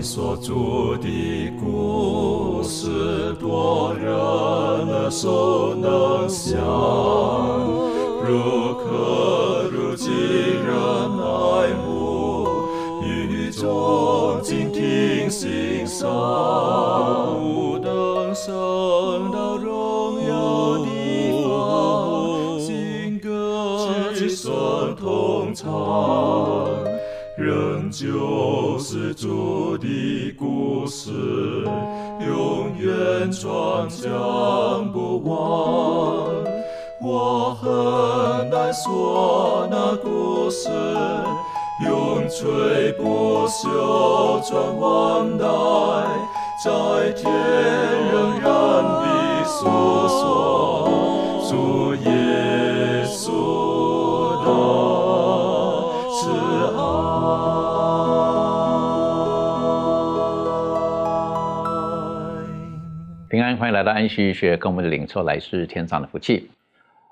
所著的故事，多人耳熟能详，如可如今人爱慕，与众静听欣赏，远传讲不忘。我很难说那故事，永垂不朽传万代，在天仍然的诉说主耶欢迎来到安息医学，跟我们的领受来自天上的福气。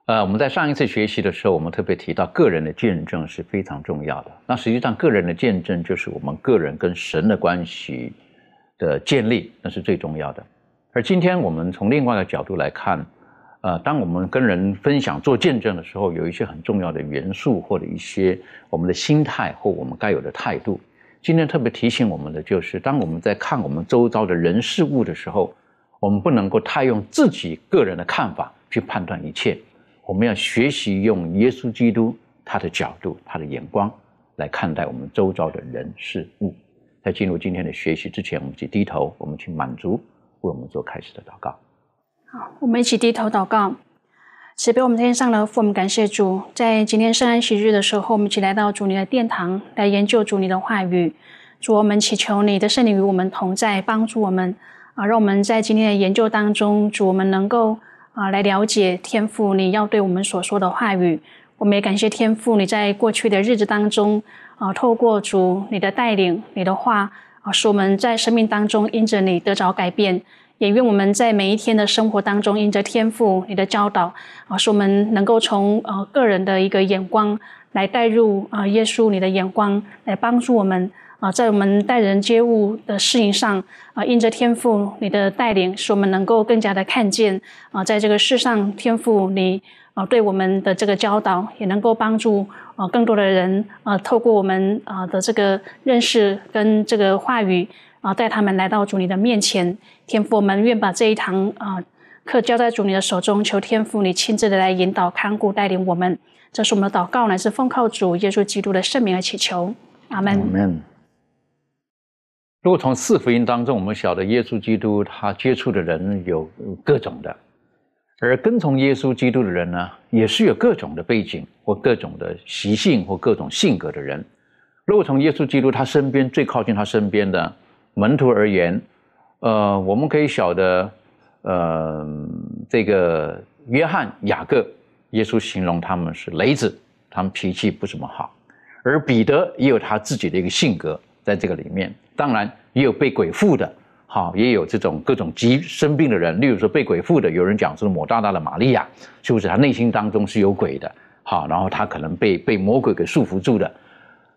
呃，我们在上一次学习的时候，我们特别提到个人的见证是非常重要的。那实际上，个人的见证就是我们个人跟神的关系的建立，那是最重要的。而今天我们从另外一个角度来看，呃，当我们跟人分享做见证的时候，有一些很重要的元素或者一些我们的心态或我们该有的态度。今天特别提醒我们的就是，当我们在看我们周遭的人事物的时候，我们不能够太用自己个人的看法去判断一切，我们要学习用耶稣基督他的角度、他的眼光来看待我们周遭的人事物。在进入今天的学习之前，我们去低头，我们去满足为我们做开始的祷告。好，我们一起低头祷告。慈悲我们天上的父，我们感谢主，在今天圣安息日的时候，我们一起来到主你的殿堂，来研究主你的话语。主，我们祈求你的圣灵与我们同在，帮助我们啊，让我们在今天的研究当中，主我们能够啊来了解天父你要对我们所说的话语。我们也感谢天父，你在过去的日子当中啊，透过主你的带领，你的话啊，使我们在生命当中因着你得着改变。也愿我们在每一天的生活当中，因着天赋你的教导啊，使我们能够从呃个人的一个眼光来带入啊耶稣你的眼光，来帮助我们啊，在我们待人接物的事情上啊，因着天赋你的带领，使我们能够更加的看见啊，在这个世上天赋你啊对我们的这个教导，也能够帮助啊更多的人啊，透过我们啊的这个认识跟这个话语。啊，带他们来到主你的面前，天父，我们愿把这一堂啊课交在主你的手中，求天父你亲自的来引导、看顾、带领我们。这是我们的祷告，乃是奉靠主耶稣基督的圣名而祈求，阿门。如果从四福音当中，我们晓得耶稣基督他接触的人有各种的，而跟从耶稣基督的人呢，也是有各种的背景或各种的习性或各种性格的人。如果从耶稣基督他身边最靠近他身边的门徒而言，呃，我们可以晓得，呃，这个约翰、雅各，耶稣形容他们是雷子，他们脾气不怎么好，而彼得也有他自己的一个性格。在这个里面。当然，也有被鬼附的，好，也有这种各种疾生病的人，例如说被鬼附的，有人讲是抹大大的玛利亚，是不是？他内心当中是有鬼的，好，然后他可能被被魔鬼给束缚住的。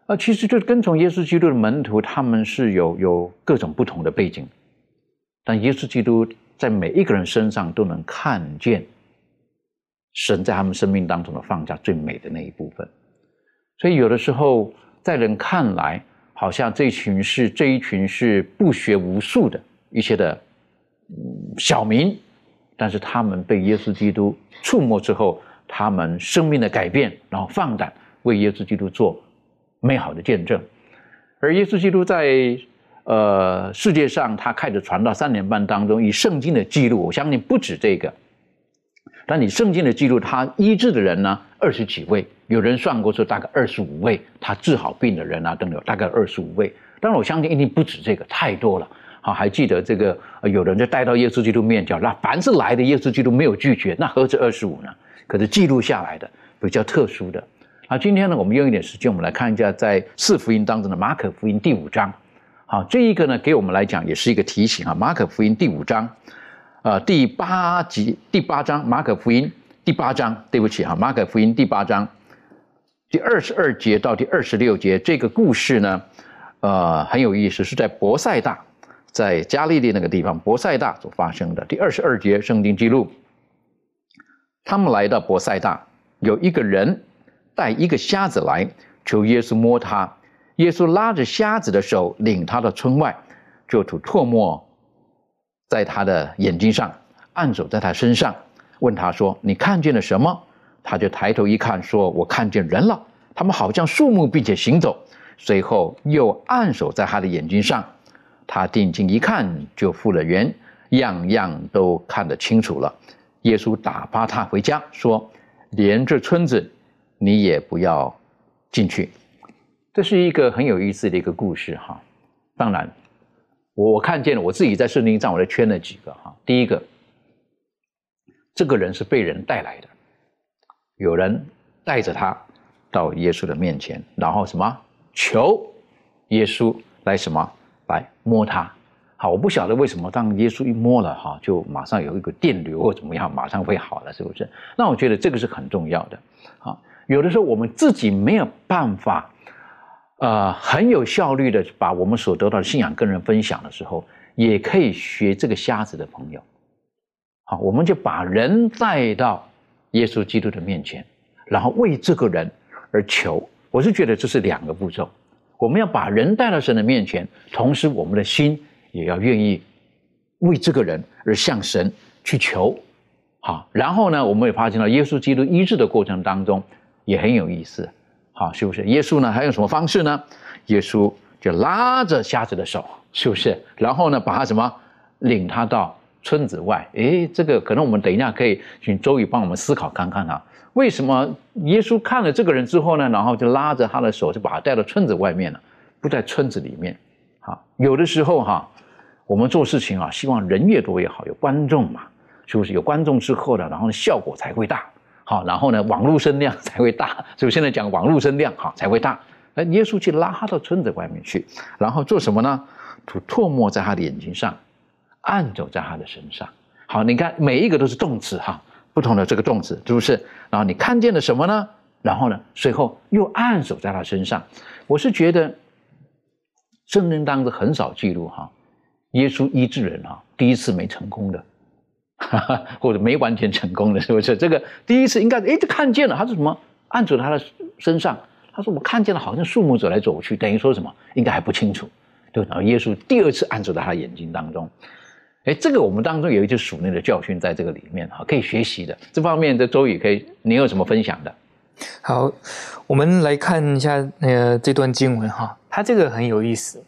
啊，其实就跟从耶稣基督的门徒，他们是有有各种不同的背景，但耶稣基督在每一个人身上都能看见神在他们生命当中的放下最美的那一部分。所以有的时候在人看来，好像这群是这一群是不学无术的一些的小民，但是他们被耶稣基督触摸之后，他们生命的改变，然后放胆为耶稣基督做。美好的见证，而耶稣基督在呃世界上，他开始传道三年半当中，以圣经的记录，我相信不止这个。但你圣经的记录，他医治的人呢，二十几位，有人算过说大概二十五位，他治好病的人啊，等等，大概二十五位。当然，我相信一定不止这个，太多了。好，还记得这个，有人就带到耶稣基督面前，那凡是来的耶稣基督没有拒绝，那何止二十五呢？可是记录下来的比较特殊的。那，今天呢，我们用一点时间，我们来看一下在四福音当中的马可福音第五章。好，这一个呢，给我们来讲也是一个提醒啊。马可福音第五章，呃，第八集第八章，马可福音第八章，对不起哈，马可福音第八章第二十二节到第二十六节，这个故事呢，呃，很有意思，是在博塞大，在加利利那个地方，博塞大所发生的。第二十二节圣经记录，他们来到博塞大，有一个人带一个瞎子来，求耶稣摸他。耶稣拉着瞎子的手，领他到村外，就吐唾沫在他的眼睛上，按手在他身上，问他说：“你看见了什么？”他就抬头一看，说：“我看见人了，他们好像树木，并且行走。”随后又按手在他的眼睛上，他定睛一看，就复了原，样样都看得清楚了。耶稣打发他回家，说：“连这村子，你也不要进去。”这是一个很有意思的一个故事哈。当然，我我看见了，我自己在圣经上，我圈了几个哈。第一个，这个人是被人带来的，有人带着他到耶稣的面前，然后什么？求耶稣来什么来摸他？好，我不晓得为什么当耶稣一摸了哈，就马上有一个电流或怎么样，马上会好了，是不是？那我觉得这个是很重要的。好，有的时候我们自己没有办法，呃，很有效率的把我们所得到的信仰跟人分享的时候，也可以学这个瞎子的朋友。好，我们就把人带到耶稣基督的面前，然后为这个人而求。我是觉得这是两个步骤，我们要把人带到神的面前，同时我们的心也要愿意为这个人而向神去求，好，然后呢，我们也发现到耶稣基督医治的过程当中也很有意思，好，是不是？耶稣呢还用什么方式呢？耶稣就拉着瞎子的手，是不是？然后呢，把他什么领他到村子外？诶，这个可能我们等一下可以请周宇帮我们思考看看啊。为什么耶稣看了这个人之后呢，然后就拉着他的手，就把他带到村子外面了，不在村子里面。好，有的时候哈，我们做事情啊，希望人越多越好，有观众嘛，是不是？有观众之后呢，然后效果才会大。好，然后呢，网络声量才会大。所以现在讲网络声量好才会大。那耶稣去拉他到村子外面去，然后做什么呢？吐唾沫在他的眼睛上，按走在他的身上。好，你看每一个都是动词哈。不同的这个动词是不是？然后你看见了什么呢？然后呢？随后又按手在他身上。我是觉得圣经当中很少记录哈，耶稣医治人哈，第一次没成功的，哈 或者没完全成功的，是不是？这个第一次应该哎就看见了，他是什么？按住他的身上，他说我看见了，好像树木走来走去，等于说什么？应该还不清楚。对，然后耶稣第二次按住在他眼睛当中。哎，这个我们当中有一些属灵的教训在这个里面哈，可以学习的。这方面的周宇可以，你有什么分享的？好，我们来看一下那个这段经文哈，它这个很有意思。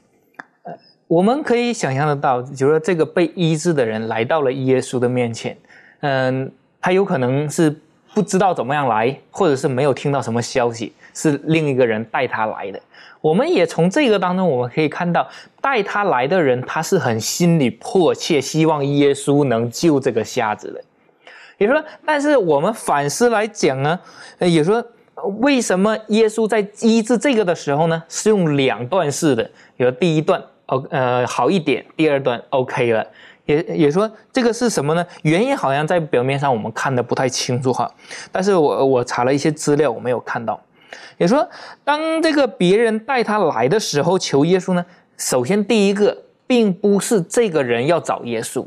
我们可以想象得到，就是说这个被医治的人来到了耶稣的面前，嗯，他有可能是不知道怎么样来，或者是没有听到什么消息，是另一个人带他来的。我们也从这个当中，我们可以看到带他来的人，他是很心里迫切希望耶稣能救这个瞎子的。也说，但是我们反思来讲呢，也说为什么耶稣在医治这个的时候呢，是用两段式的？有第一段哦呃好一点，第二段 OK 了。也也说这个是什么呢？原因好像在表面上我们看的不太清楚哈。但是我我查了一些资料，我没有看到。也说，当这个别人带他来的时候，求耶稣呢，首先第一个，并不是这个人要找耶稣，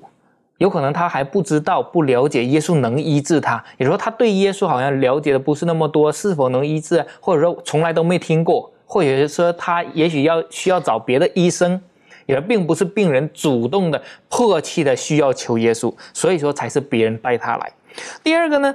有可能他还不知道、不了解耶稣能医治他。也说他对耶稣好像了解的不是那么多，是否能医治，或者说从来都没听过，或者是说他也许要需要找别的医生，也并不是病人主动的、迫切的需要求耶稣，所以说才是别人带他来。第二个呢？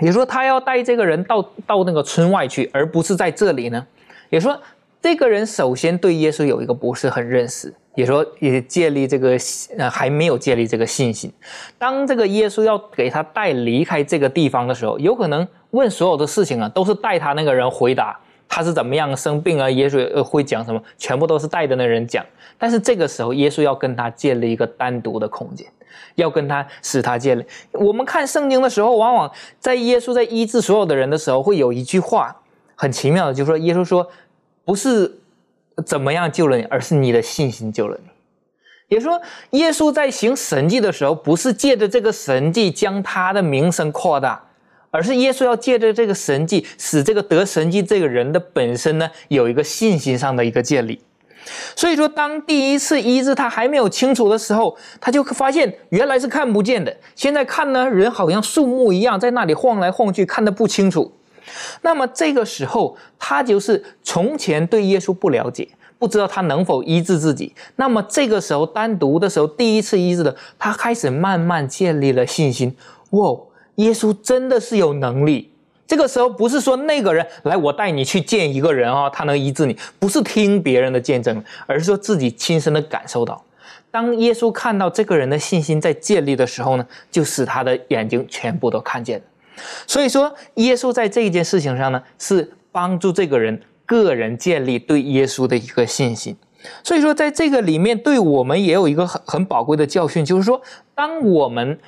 也说他要带这个人到到那个村外去，而不是在这里呢。也说这个人首先对耶稣有一个不是很认识，也说也建立这个呃还没有建立这个信心。当这个耶稣要给他带离开这个地方的时候，有可能问所有的事情啊，都是带他那个人回答他是怎么样生病啊，耶稣会讲什么，全部都是带的那人讲。但是这个时候，耶稣要跟他建立一个单独的空间。要跟他使他建立。我们看圣经的时候，往往在耶稣在医治所有的人的时候，会有一句话很奇妙的，就是说耶稣说，不是怎么样救了你，而是你的信心救了你。也说耶稣在行神迹的时候，不是借着这个神迹将他的名声扩大，而是耶稣要借着这个神迹，使这个得神迹这个人的本身呢有一个信心上的一个建立。所以说，当第一次医治他还没有清楚的时候，他就发现原来是看不见的。现在看呢，人好像树木一样在那里晃来晃去，看得不清楚。那么这个时候，他就是从前对耶稣不了解，不知道他能否医治自己。那么这个时候单独的时候，第一次医治的，他开始慢慢建立了信心。哇，耶稣真的是有能力。这个时候不是说那个人来，我带你去见一个人啊，他能医治你，不是听别人的见证，而是说自己亲身的感受到。当耶稣看到这个人的信心在建立的时候呢，就使他的眼睛全部都看见。所以说，耶稣在这一件事情上呢，是帮助这个人个人建立对耶稣的一个信心。所以说，在这个里面，对我们也有一个很很宝贵的教训，就是说，当我们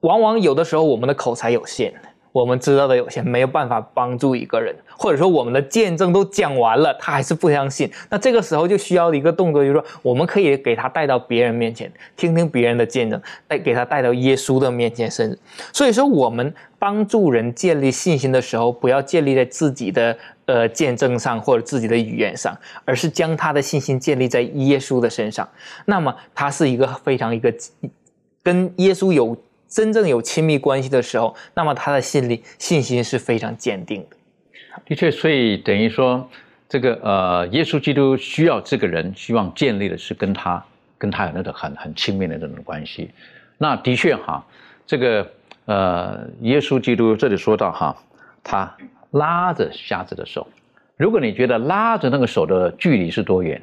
往往有的时候我们的口才有限。我们知道的有限，没有办法帮助一个人，或者说我们的见证都讲完了，他还是不相信。那这个时候就需要一个动作，就是说我们可以给他带到别人面前，听听别人的见证，带给他带到耶稣的面前，甚至所以说我们帮助人建立信心的时候，不要建立在自己的呃见证上或者自己的语言上，而是将他的信心建立在耶稣的身上。那么他是一个非常一个跟耶稣有。真正有亲密关系的时候，那么他的信力信心是非常坚定的。的确，所以等于说，这个呃，耶稣基督需要这个人，希望建立的是跟他跟他有那种很很亲密的那种关系。那的确哈，这个呃，耶稣基督这里说到哈，他拉着瞎子的手。如果你觉得拉着那个手的距离是多远，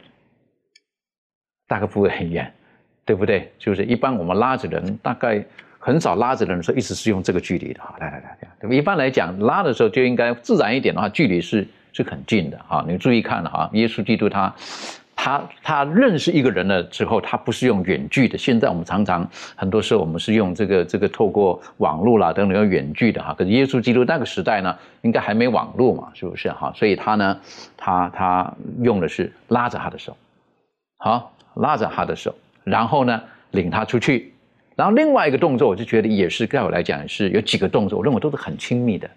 大概不会很远，对不对？就是一般我们拉着人大概。很少拉着的人说，一直是用这个距离的哈，来来来，对吧？一般来讲，拉的时候就应该自然一点的话，距离是是很近的哈。你注意看了哈，耶稣基督他他他认识一个人了之后，他不是用远距的。现在我们常常很多时候我们是用这个这个透过网络啦等等用远距的哈。可是耶稣基督那个时代呢，应该还没网络嘛，是不是哈？所以他呢，他他用的是拉着他的手，好，拉着他的手，然后呢，领他出去。然后另外一个动作，我就觉得也是，在我来讲是有几个动作，我认为都是很亲密的，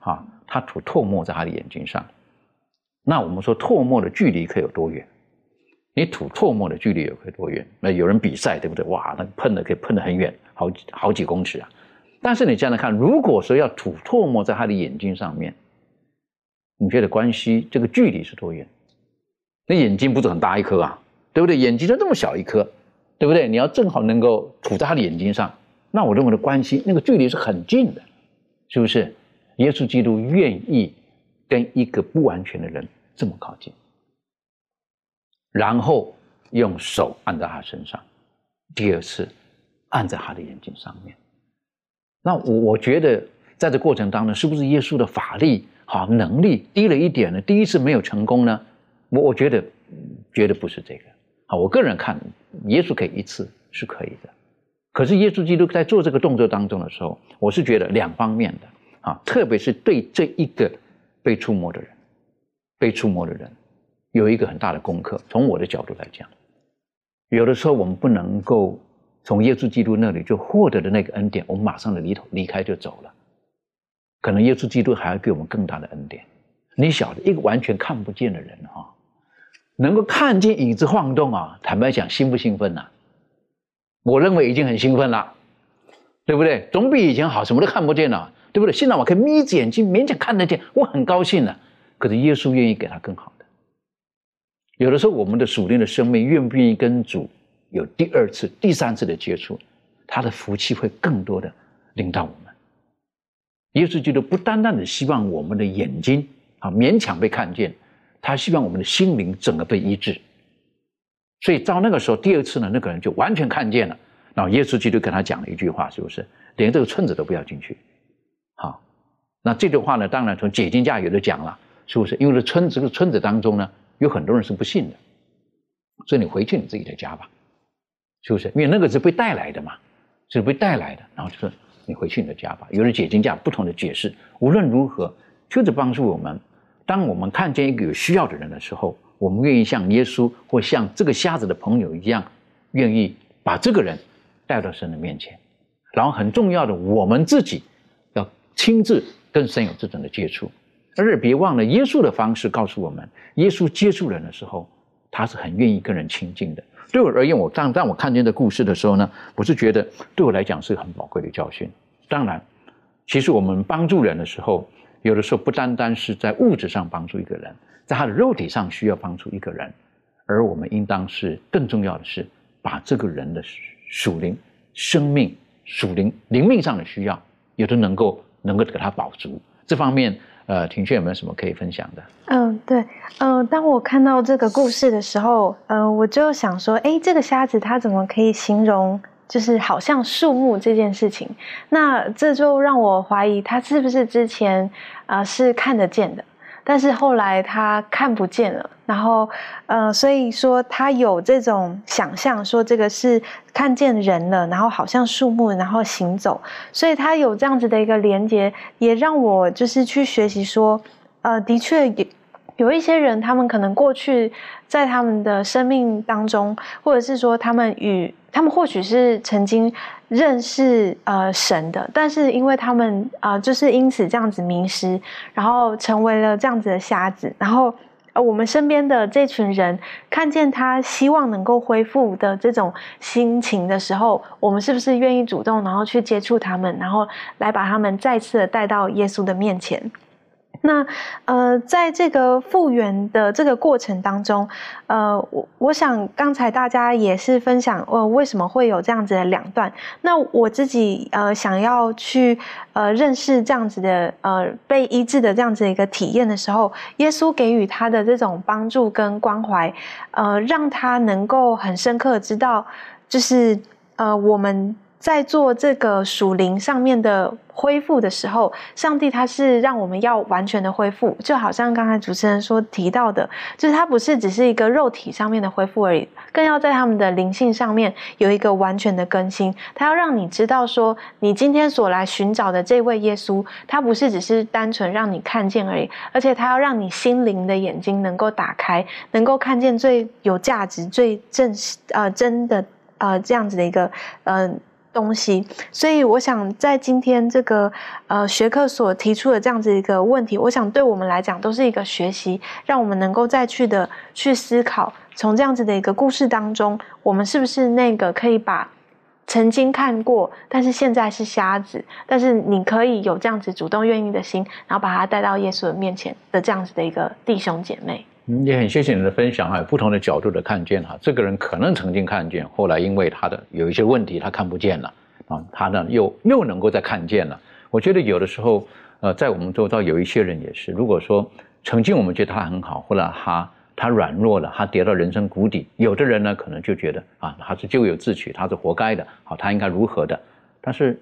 啊，他吐唾沫在他的眼睛上，那我们说唾沫的距离可以有多远？你吐唾沫的距离有可以多远？那有人比赛对不对？哇，那喷的可以喷的很远，好几好几公尺啊！但是你这样来看，如果说要吐唾沫在他的眼睛上面，你觉得关系这个距离是多远？那眼睛不是很大一颗啊，对不对？眼睛就这么小一颗。对不对？你要正好能够吐在他的眼睛上，那我认为的关系那个距离是很近的，是不是？耶稣基督愿意跟一个不完全的人这么靠近，然后用手按在他身上，第二次按在他的眼睛上面。那我我觉得在这过程当中，是不是耶稣的法力好能力低了一点呢？第一次没有成功呢？我我觉得绝对不是这个。我个人看。耶稣给一次是可以的，可是耶稣基督在做这个动作当中的时候，我是觉得两方面的啊，特别是对这一个被触摸的人，被触摸的人有一个很大的功课。从我的角度来讲，有的时候我们不能够从耶稣基督那里就获得的那个恩典，我们马上的离头离开就走了，可能耶稣基督还要给我们更大的恩典。你晓得，一个完全看不见的人哈。能够看见影子晃动啊！坦白讲，兴不兴奋呐？我认为已经很兴奋了，对不对？总比以前好，什么都看不见了，对不对？现在我可以眯着眼睛勉强看得见，我很高兴了。可是耶稣愿意给他更好的。有的时候，我们的属灵的生命愿不愿意跟主有第二次、第三次的接触，他的福气会更多的领到我们。耶稣基督不单单的希望我们的眼睛啊勉强被看见。他希望我们的心灵整个被医治，所以到那个时候，第二次呢，那个人就完全看见了。然后耶稣基督跟他讲了一句话，是不是？连这个村子都不要进去。好，那这句话呢，当然从解经家有的讲了，是不是？因为这村子这个村子当中呢，有很多人是不信的，所以你回去你自己的家吧，是不是？因为那个是被带来的嘛，是被带来的。然后就说你回去你的家吧。有的解经家不同的解释，无论如何，就是帮助我们。当我们看见一个有需要的人的时候，我们愿意像耶稣或像这个瞎子的朋友一样，愿意把这个人带到神的面前。然后很重要的，我们自己要亲自跟神有这种的接触。而且别忘了，耶稣的方式告诉我们，耶稣接触人的时候，他是很愿意跟人亲近的。对我而言，我当当我看见这故事的时候呢，我是觉得对我来讲是很宝贵的教训。当然，其实我们帮助人的时候，有的时候不单单是在物质上帮助一个人，在他的肉体上需要帮助一个人，而我们应当是更重要的是把这个人的属灵、生命、属灵、灵命上的需要，也都能够能够给他保足。这方面。呃，庭轩有没有什么可以分享的？嗯，对，嗯，当我看到这个故事的时候，呃，我就想说，哎，这个瞎子他怎么可以形容，就是好像树木这件事情？那这就让我怀疑他是不是之前啊是看得见的。但是后来他看不见了，然后，呃，所以说他有这种想象，说这个是看见人了，然后好像树木，然后行走，所以他有这样子的一个连接，也让我就是去学习说，呃，的确有有一些人，他们可能过去在他们的生命当中，或者是说他们与他们或许是曾经。认识呃神的，但是因为他们啊，就是因此这样子迷失，然后成为了这样子的瞎子。然后呃，我们身边的这群人看见他希望能够恢复的这种心情的时候，我们是不是愿意主动，然后去接触他们，然后来把他们再次的带到耶稣的面前？那呃，在这个复原的这个过程当中，呃，我我想刚才大家也是分享，呃，为什么会有这样子的两段？那我自己呃想要去呃认识这样子的呃被医治的这样子一个体验的时候，耶稣给予他的这种帮助跟关怀，呃，让他能够很深刻知道，就是呃我们。在做这个属灵上面的恢复的时候，上帝他是让我们要完全的恢复，就好像刚才主持人说提到的，就是他不是只是一个肉体上面的恢复而已，更要在他们的灵性上面有一个完全的更新。他要让你知道说，你今天所来寻找的这位耶稣，他不是只是单纯让你看见而已，而且他要让你心灵的眼睛能够打开，能够看见最有价值、最正呃真的呃这样子的一个嗯。东西，所以我想在今天这个呃学科所提出的这样子一个问题，我想对我们来讲都是一个学习，让我们能够再去的去思考，从这样子的一个故事当中，我们是不是那个可以把曾经看过，但是现在是瞎子，但是你可以有这样子主动愿意的心，然后把他带到耶稣的面前的这样子的一个弟兄姐妹。也很谢谢你的分享哈，不同的角度的看见哈。这个人可能曾经看见，后来因为他的有一些问题，他看不见了啊，他呢又又能够再看见了。我觉得有的时候，呃，在我们周遭有一些人也是，如果说曾经我们觉得他很好，后来他他软弱了，他跌到人生谷底，有的人呢可能就觉得啊，他是咎由自取，他是活该的，好，他应该如何的？但是，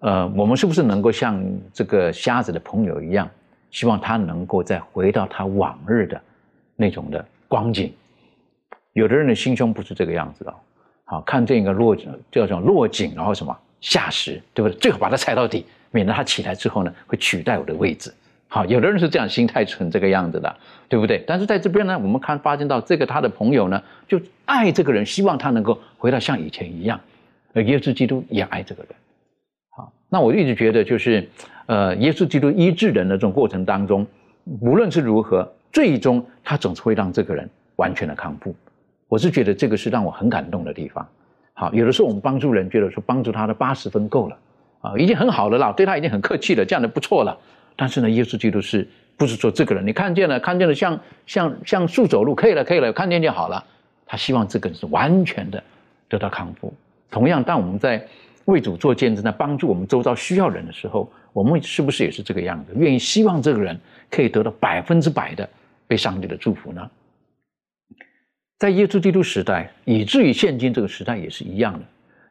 呃，我们是不是能够像这个瞎子的朋友一样，希望他能够再回到他往日的？那种的光景，有的人的心胸不是这个样子的。好，看这个落叫做落井，然后什么下石，对不对？最好把它踩到底，免得他起来之后呢，会取代我的位置。好，有的人是这样心态成这个样子的，对不对？但是在这边呢，我们看发现到这个他的朋友呢，就爱这个人，希望他能够回到像以前一样。而耶稣基督也爱这个人。好，那我一直觉得就是，呃，耶稣基督医治人的这种过程当中，无论是如何。最终，他总是会让这个人完全的康复。我是觉得这个是让我很感动的地方。好，有的时候我们帮助人，觉得说帮助他的八十分够了，啊，已经很好了啦，对他已经很客气了，这样的不错了。但是呢，耶稣基督是不是说这个人你看见了，看见了像像像树走路可以了，可以了，看见就好了。他希望这个人是完全的得到康复。同样，当我们在为主做见证，在帮助我们周遭需要人的时候，我们是不是也是这个样子？愿意希望这个人可以得到百分之百的。被上帝的祝福呢？在耶稣基督时代，以至于现今这个时代也是一样的。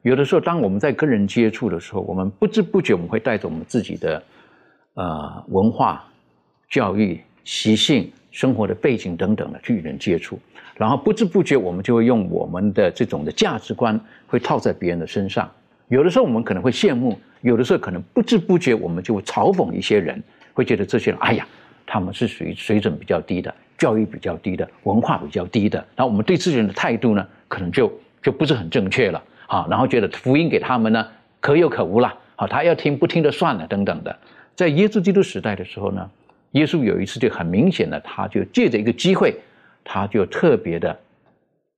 有的时候，当我们在跟人接触的时候，我们不知不觉我们会带着我们自己的呃文化、教育、习性、生活的背景等等的去与人接触，然后不知不觉我们就会用我们的这种的价值观会套在别人的身上。有的时候我们可能会羡慕，有的时候可能不知不觉我们就会嘲讽一些人，会觉得这些人，哎呀。他们是属于水准比较低的，教育比较低的，文化比较低的。然后我们对这些人的态度呢，可能就就不是很正确了。好，然后觉得福音给他们呢，可有可无了。好，他要听不听的算了，等等的。在耶稣基督时代的时候呢，耶稣有一次就很明显的，他就借着一个机会，他就特别的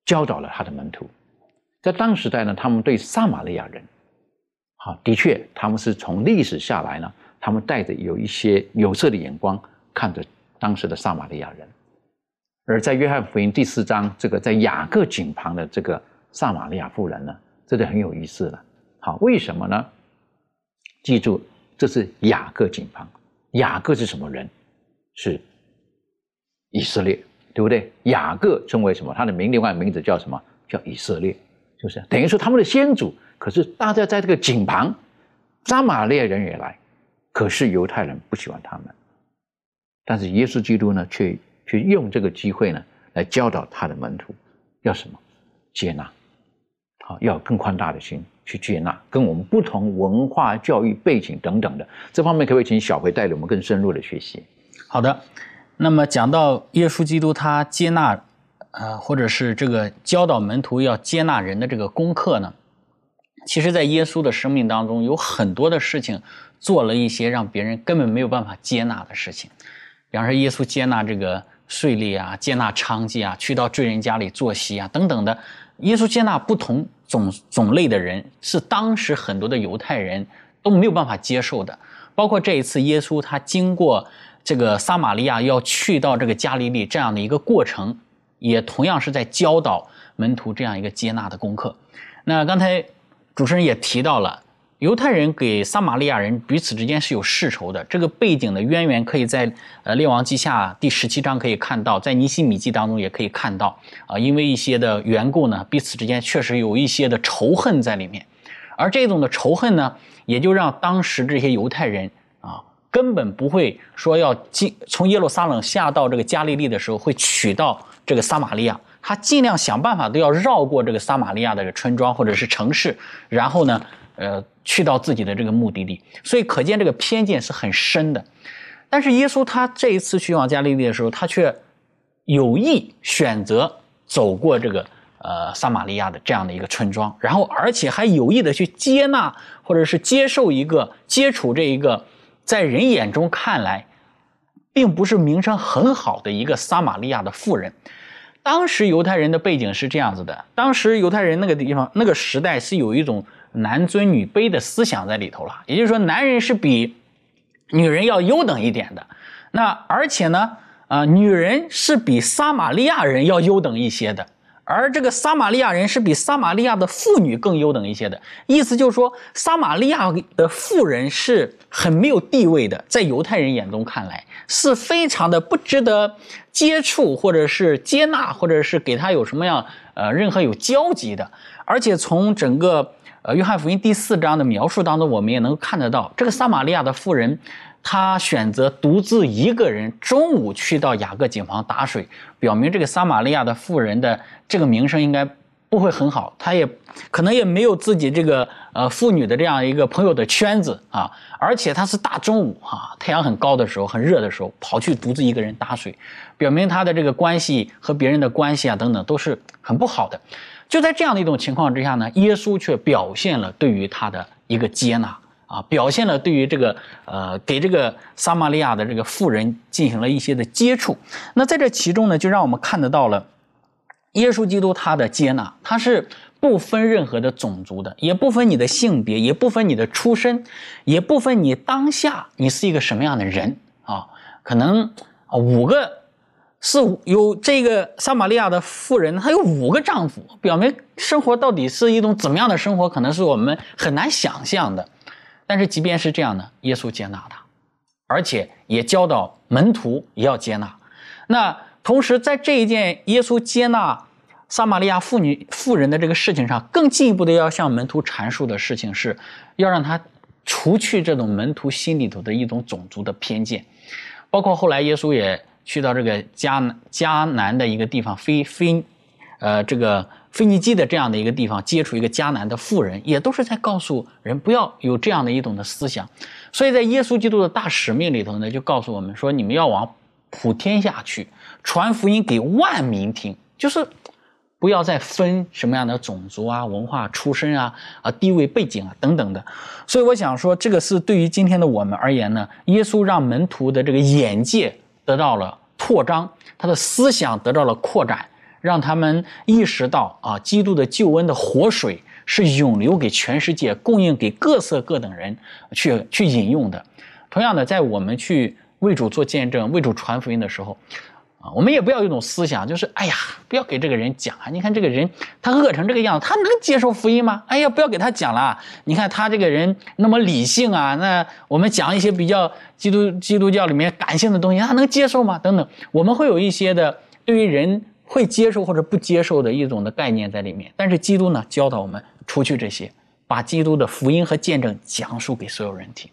教导了他的门徒。在当时代呢，他们对撒玛利亚人，好，的确他们是从历史下来呢，他们带着有一些有色的眼光看着当时的撒玛利亚人。而在约翰福音第四章，这个在雅各井旁的这个撒玛利亚妇人呢，这就很有意思了。好，为什么呢？记住，这是雅各井旁。雅各是什么人？是以色列，对不对？雅各称为什么？他的名另外名字叫什么？叫以色列，就是等于说他们的先祖。可是大家在这个井旁，撒玛利亚人也来，可是犹太人不喜欢他们。但是耶稣基督呢，却。却用这个机会呢，来教导他的门徒要什么接纳，好，要更宽大的心去接纳跟我们不同文化、教育背景等等的这方面，可不可以请小培带领我们更深入的学习？好的，那么讲到耶稣基督他接纳，呃，或者是这个教导门徒要接纳人的这个功课呢，其实，在耶稣的生命当中，有很多的事情做了一些让别人根本没有办法接纳的事情，比方说耶稣接纳这个。税吏啊，接纳娼妓啊，去到罪人家里坐席啊，等等的。耶稣接纳不同种种类的人，是当时很多的犹太人都没有办法接受的。包括这一次，耶稣他经过这个撒玛利亚，要去到这个加利利这样的一个过程，也同样是在教导门徒这样一个接纳的功课。那刚才主持人也提到了。犹太人给撒玛利亚人彼此之间是有世仇的，这个背景的渊源可以在呃列王记下第十七章可以看到，在尼希米记当中也可以看到啊，因为一些的缘故呢，彼此之间确实有一些的仇恨在里面，而这种的仇恨呢，也就让当时这些犹太人啊，根本不会说要进从耶路撒冷下到这个加利利的时候会取到这个撒玛利亚，他尽量想办法都要绕过这个撒玛利亚的这个村庄或者是城市，然后呢。呃，去到自己的这个目的地，所以可见这个偏见是很深的。但是耶稣他这一次去往加利利的时候，他却有意选择走过这个呃撒玛利亚的这样的一个村庄，然后而且还有意的去接纳或者是接受一个接触这一个在人眼中看来并不是名声很好的一个撒玛利亚的妇人。当时犹太人的背景是这样子的，当时犹太人那个地方那个时代是有一种。男尊女卑的思想在里头了，也就是说，男人是比女人要优等一点的。那而且呢，啊，女人是比撒玛利亚人要优等一些的，而这个撒玛利亚人是比撒玛利亚的妇女更优等一些的。意思就是说，撒玛利亚的妇人是很没有地位的，在犹太人眼中看来，是非常的不值得接触，或者是接纳，或者是给他有什么样呃任何有交集的。而且从整个呃，约翰福音第四章的描述当中，我们也能看得到，这个撒玛利亚的妇人，她选择独自一个人中午去到雅各井旁打水，表明这个撒玛利亚的妇人的这个名声应该不会很好，她也可能也没有自己这个呃妇女的这样一个朋友的圈子啊，而且她是大中午哈，太阳很高的时候，很热的时候，跑去独自一个人打水，表明她的这个关系和别人的关系啊等等都是很不好的。就在这样的一种情况之下呢，耶稣却表现了对于他的一个接纳啊，表现了对于这个呃给这个撒玛利亚的这个妇人进行了一些的接触。那在这其中呢，就让我们看得到了耶稣基督他的接纳，他是不分任何的种族的，也不分你的性别，也不分你的出身，也不分你当下你是一个什么样的人啊，可能啊五个。是有这个撒玛利亚的妇人，她有五个丈夫，表明生活到底是一种怎么样的生活，可能是我们很难想象的。但是即便是这样的，耶稣接纳她，而且也教导门徒也要接纳。那同时在这一件耶稣接纳撒玛利亚妇女妇人的这个事情上，更进一步的要向门徒阐述的事情是，要让他除去这种门徒心里头的一种种族的偏见，包括后来耶稣也。去到这个迦南迦南的一个地方，非非，呃，这个腓尼基的这样的一个地方，接触一个迦南的妇人，也都是在告诉人不要有这样的一种的思想。所以在耶稣基督的大使命里头呢，就告诉我们说，你们要往普天下去，传福音给万民听，就是不要再分什么样的种族啊、文化出身啊、啊地位背景啊等等的。所以我想说，这个是对于今天的我们而言呢，耶稣让门徒的这个眼界。得到了扩张，他的思想得到了扩展，让他们意识到啊，基督的救恩的活水是永流给全世界，供应给各色各等人去去饮用的。同样的，在我们去为主做见证、为主传福音的时候。啊，我们也不要有一种思想，就是哎呀，不要给这个人讲啊！你看这个人，他饿成这个样子，他能接受福音吗？哎呀，不要给他讲了。你看他这个人那么理性啊，那我们讲一些比较基督基督教里面感性的东西，他能接受吗？等等，我们会有一些的对于人会接受或者不接受的一种的概念在里面。但是基督呢，教导我们除去这些，把基督的福音和见证讲述给所有人听。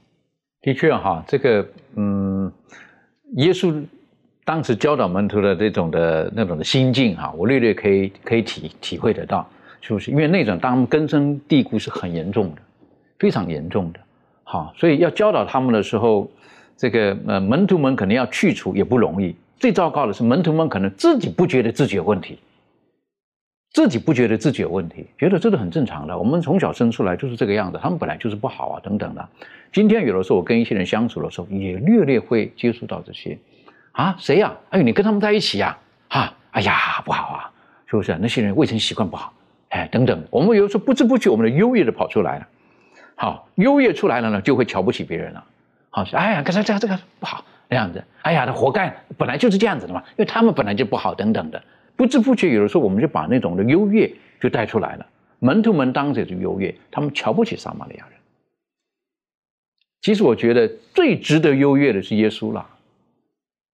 的确哈，这个嗯，耶稣。当时教导门徒的这种的那种的心境哈，我略略可以可以体体会得到，是不是？因为那种当根深蒂固是很严重的，非常严重的，好，所以要教导他们的时候，这个呃门徒们可能要去除也不容易。最糟糕的是门徒们可能自己不觉得自己有问题，自己不觉得自己有问题，觉得这是很正常的。我们从小生出来就是这个样子，他们本来就是不好啊，等等的。今天有的时候我跟一些人相处的时候，也略略会接触到这些。啊，谁呀？哎呦，你跟他们在一起呀？哈，哎呀，不好啊，是不是？那些人卫生习惯不好，哎，等等。我们有时候不知不觉，我们的优越的跑出来了。好，优越出来了呢，就会瞧不起别人了。好，哎呀，刚才这个这个不好那样子。哎呀，他活该，本来就是这样子的嘛，因为他们本来就不好，等等的。不知不觉，有的时候我们就把那种的优越就带出来了。门徒们当着就优越，他们瞧不起撒玛利亚人。其实我觉得最值得优越的是耶稣了。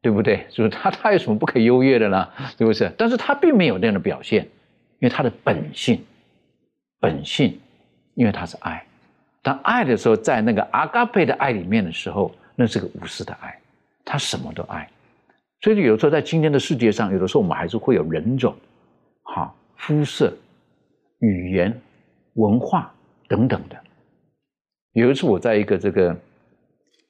对不对？是不是他，他有什么不可优越的呢？是不是？但是他并没有那样的表现，因为他的本性，本性，因为他是爱。当爱的时候，在那个阿嘎贝的爱里面的时候，那是个无私的爱，他什么都爱。所以有的时候在今天的世界上，有的时候我们还是会有人种、哈肤色、语言、文化等等的。有一次我在一个这个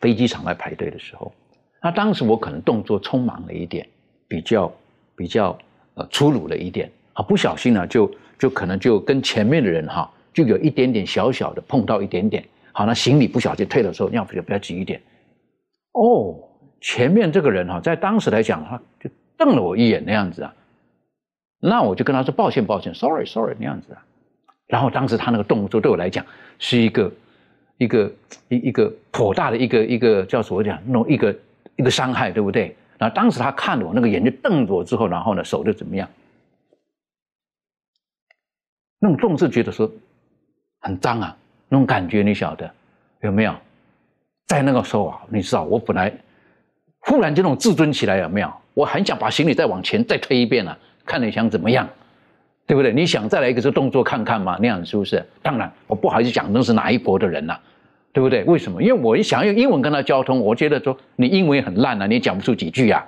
飞机场来排队的时候。那当时我可能动作匆忙了一点，比较比较呃粗鲁了一点啊，不小心呢就就可能就跟前面的人哈就有一点点小小的碰到一点点，好，那行李不小心退的时候，要不就比较急一点。哦，前面这个人哈，在当时来讲哈，就瞪了我一眼那样子啊，那我就跟他说抱歉抱歉，sorry sorry 那样子啊，然后当时他那个动作对我来讲是一个一个一一个颇大的一个一个叫什么讲那种一个。一个伤害，对不对？然后当时他看着我那个眼睛瞪着我之后，然后呢，手就怎么样？那种重视觉得说很脏啊，那种感觉你晓得有没有？在那个时候啊，你知道我本来忽然这种自尊起来有没有？我很想把行李再往前再推一遍啊，看你想怎么样，对不对？你想再来一个这动作看看吗？那样是不是？当然，我不好意思讲那是哪一国的人呐。对不对？为什么？因为我一想用英文跟他交通，我觉得说你英文也很烂啊，你也讲不出几句呀，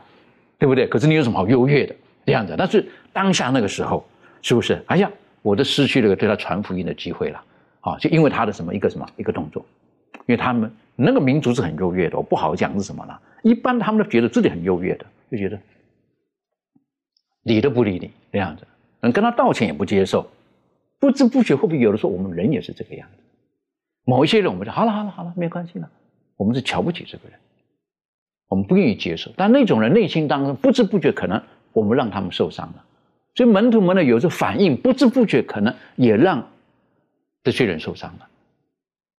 对不对？可是你有什么好优越的这样子？但是当下那个时候，是不是？哎呀，我都失去了对他传福音的机会了啊！就因为他的什么一个什么一个动作，因为他们那个民族是很优越的，我不好讲是什么呢？一般他们都觉得自己很优越的，就觉得理都不理你这样子，能跟他道歉也不接受，不知不觉会不会有的时候我们人也是这个样子？某一些人，我们说好了，好了，好了，没关系了。我们是瞧不起这个人，我们不愿意接受。但那种人内心当中不知不觉，可能我们让他们受伤了。所以门徒们呢，有时候反应不知不觉，可能也让这些人受伤了。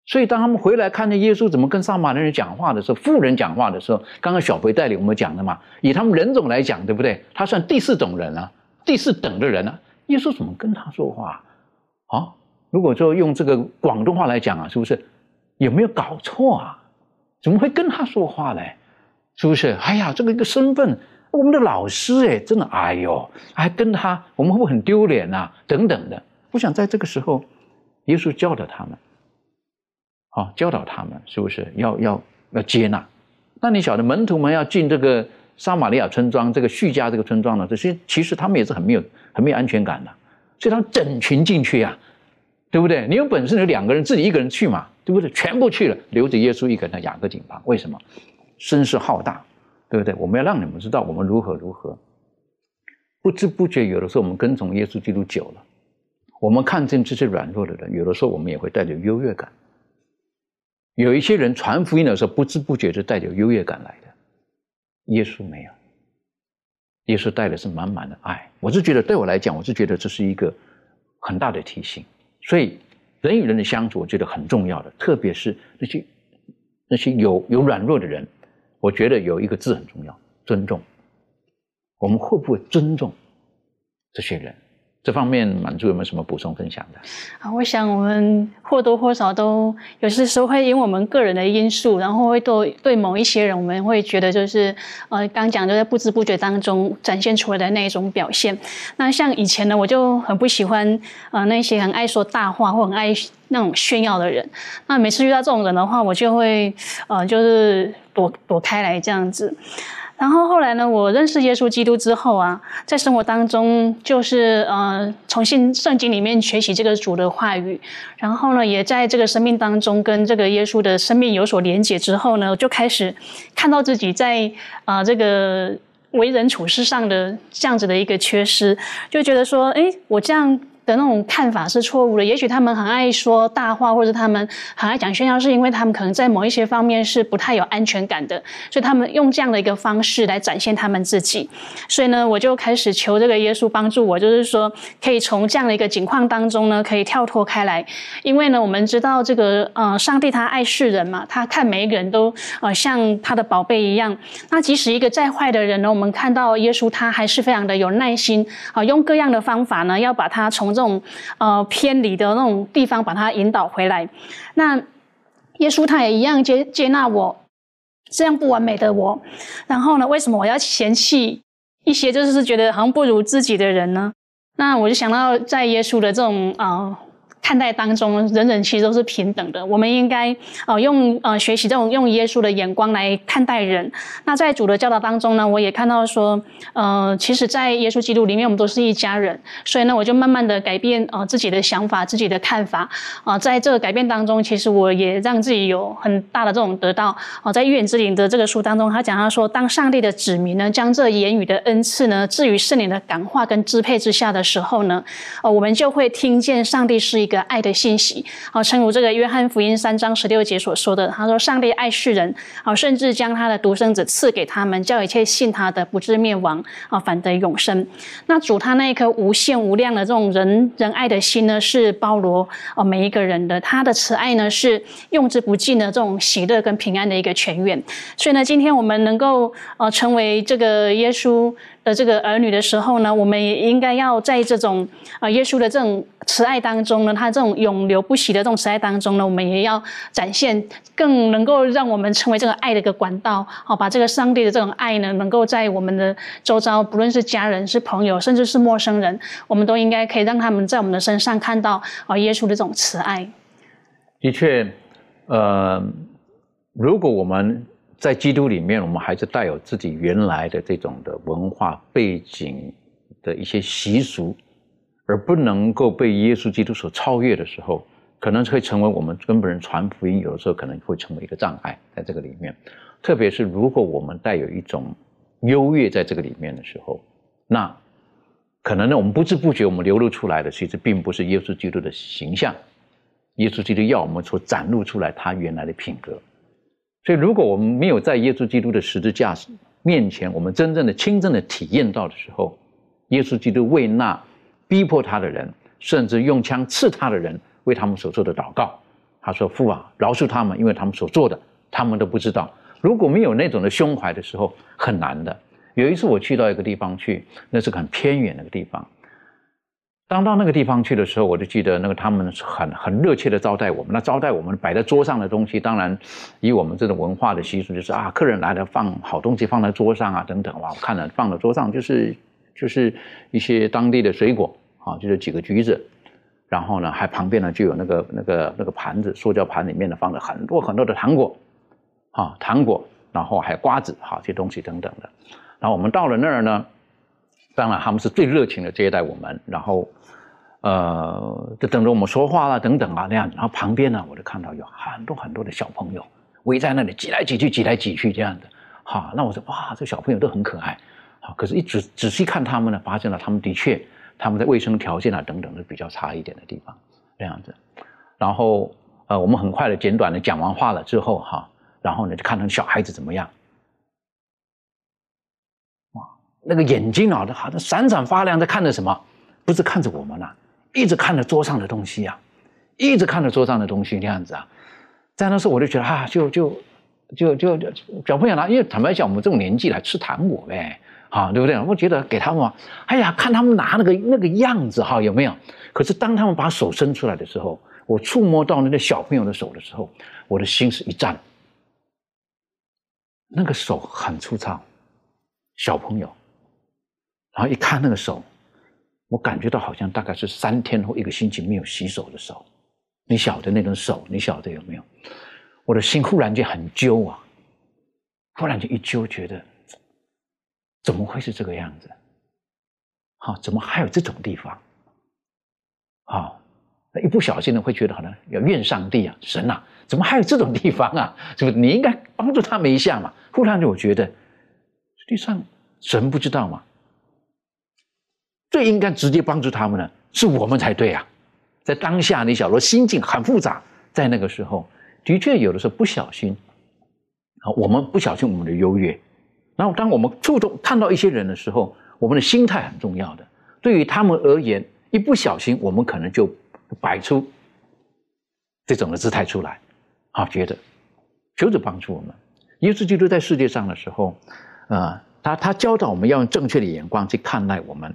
所以当他们回来看见耶稣怎么跟撒玛利人讲话的时候，富人讲话的时候，刚刚小肥带领我们讲的嘛，以他们人种来讲，对不对？他算第四种人啊，第四等的人啊。耶稣怎么跟他说话啊？如果说用这个广东话来讲啊，是不是有没有搞错啊？怎么会跟他说话呢？是不是？哎呀，这个一个身份，我们的老师哎，真的哎呦，还跟他，我们会不会很丢脸呐？等等的。我想在这个时候，耶稣教导他们，好教导他们，是不是要要要接纳？那你晓得门徒们要进这个撒玛利亚村庄，这个叙加这个村庄呢？这些其实他们也是很没有很没有安全感的，所以他们整群进去呀。对不对？你有本事，你两个人自己一个人去嘛，对不对？全部去了，留着耶稣一个人雅各井旁。为什么？声势浩大，对不对？我们要让你们知道我们如何如何。不知不觉，有的时候我们跟从耶稣基督久了，我们看见这些软弱的人，有的时候我们也会带着优越感。有一些人传福音的时候，不知不觉就带着优越感来的。耶稣没有，耶稣带的是满满的爱。我是觉得对我来讲，我是觉得这是一个很大的提醒。所以人与人的相处，我觉得很重要的，特别是那些那些有有软弱的人，我觉得有一个字很重要：尊重。我们会不会尊重这些人？这方面满足有没有什么补充分享的？啊，我想我们或多或少都有些时候会因为我们个人的因素，然后会对对某一些人，我们会觉得就是呃，刚讲就在不知不觉当中展现出来的那一种表现。那像以前呢，我就很不喜欢呃那些很爱说大话或很爱那种炫耀的人。那每次遇到这种人的话，我就会呃就是躲躲开来这样子。然后后来呢，我认识耶稣基督之后啊，在生活当中就是呃，从信圣经里面学习这个主的话语，然后呢，也在这个生命当中跟这个耶稣的生命有所连结之后呢，就开始看到自己在啊这个为人处事上的这样子的一个缺失，就觉得说，哎，我这样。的那种看法是错误的。也许他们很爱说大话，或者他们很爱讲炫耀，是因为他们可能在某一些方面是不太有安全感的，所以他们用这样的一个方式来展现他们自己。所以呢，我就开始求这个耶稣帮助我，就是说可以从这样的一个境况当中呢，可以跳脱开来。因为呢，我们知道这个呃，上帝他爱世人嘛，他看每一个人都呃像他的宝贝一样。那即使一个再坏的人呢，我们看到耶稣他还是非常的有耐心啊，用各样的方法呢，要把他从这种呃偏离的那种地方，把它引导回来。那耶稣他也一样接接纳我这样不完美的我。然后呢，为什么我要嫌弃一些就是觉得好像不如自己的人呢？那我就想到在耶稣的这种啊。看待当中，人人其实都是平等的。我们应该呃用呃学习这种用耶稣的眼光来看待人。那在主的教导当中呢，我也看到说，呃，其实，在耶稣基督里面，我们都是一家人。所以呢，我就慢慢的改变呃自己的想法、自己的看法啊。在这个改变当中，其实我也让自己有很大的这种得到啊。在预言之灵的这个书当中，他讲到说，当上帝的子民呢，将这言语的恩赐呢，置于圣灵的感化跟支配之下的时候呢，呃，我们就会听见上帝是一个。爱的信息，好，诚如这个约翰福音三章十六节所说的，他说：“上帝爱世人，好，甚至将他的独生子赐给他们，叫一切信他的不至灭亡，啊，反得永生。”那主他那一颗无限无量的这种人仁爱的心呢，是包罗哦每一个人的，他的慈爱呢是用之不尽的这种喜乐跟平安的一个泉源。所以呢，今天我们能够呃成为这个耶稣。的这个儿女的时候呢，我们也应该要在这种啊耶稣的这种慈爱当中呢，他这种永流不息的这种慈爱当中呢，我们也要展现更能够让我们成为这个爱的一个管道，好把这个上帝的这种爱呢，能够在我们的周遭，不论是家人、是朋友，甚至是陌生人，我们都应该可以让他们在我们的身上看到啊耶稣的这种慈爱。的确，呃，如果我们。在基督里面，我们还是带有自己原来的这种的文化背景的一些习俗，而不能够被耶稣基督所超越的时候，可能会成为我们根本人传福音，有的时候可能会成为一个障碍。在这个里面，特别是如果我们带有一种优越在这个里面的时候，那可能呢，我们不知不觉我们流露出来的，其实并不是耶稣基督的形象。耶稣基督要我们所展露出来他原来的品格。所以，如果我们没有在耶稣基督的十字架面前，我们真正的、亲身的体验到的时候，耶稣基督为那逼迫他的人，甚至用枪刺他的人，为他们所做的祷告，他说：“父啊，饶恕他们，因为他们所做的，他们都不知道。”如果没有那种的胸怀的时候，很难的。有一次我去到一个地方去，那是很偏远的一个地方。当到那个地方去的时候，我就记得那个他们很很热切的招待我们。那招待我们摆在桌上的东西，当然以我们这种文化的习俗，就是啊，客人来了放好东西放在桌上啊，等等。哇，我看了放在桌上就是就是一些当地的水果啊，就是几个橘子，然后呢，还旁边呢就有那个那个那个盘子，塑胶盘里面呢放了很多很多的糖果，啊，糖果，然后还有瓜子，好这些东西等等的。然后我们到了那儿呢。当然，他们是最热情的接待我们，然后，呃，就等着我们说话啦，等等啊那样子。然后旁边呢，我就看到有很多很多的小朋友围在那里挤来挤去，挤来挤去这样的。好，那我说哇，这小朋友都很可爱。好，可是，一仔仔细看他们呢，发现了他们的确，他们的卫生条件啊等等是比较差一点的地方，这样子。然后，呃，我们很快的简短的讲完话了之后，哈，然后呢，就看他们小孩子怎么样。那个眼睛啊，好像闪闪发亮，在看着什么？不是看着我们呐，一直看着桌上的东西啊，一直看着桌上的东西那样子啊。在那时候我就觉得啊，就就就就就小朋友拿，因为坦白讲，我们这种年纪来吃糖果呗，啊，对不对？我觉得给他们，哎呀，看他们拿那个那个样子哈，有没有？可是当他们把手伸出来的时候，我触摸到那个小朋友的手的时候，我的心是一颤。那个手很粗糙，小朋友，然后一看那个手，我感觉到好像大概是三天或一个星期没有洗手的手。你晓得那种手，你晓得有没有？我的心忽然间很揪啊，忽然间一揪，觉得怎么会是这个样子？好，怎么还有这种地方？好，那一不小心呢，会觉得好像要怨上帝啊，神啊，怎么还有这种地方啊？是不是？你应该帮助他们一下嘛。忽然间，我觉得实际上神不知道嘛？最应该直接帮助他们的是我们才对啊！在当下，你晓得心境很复杂，在那个时候，的确有的时候不小心啊，我们不小心我们的优越。然后，当我们触动看到一些人的时候，我们的心态很重要的。对于他们而言，一不小心，我们可能就摆出这种的姿态出来，啊，觉得求主帮助我们。耶稣基督在世界上的时候，啊，他他教导我们要用正确的眼光去看待我们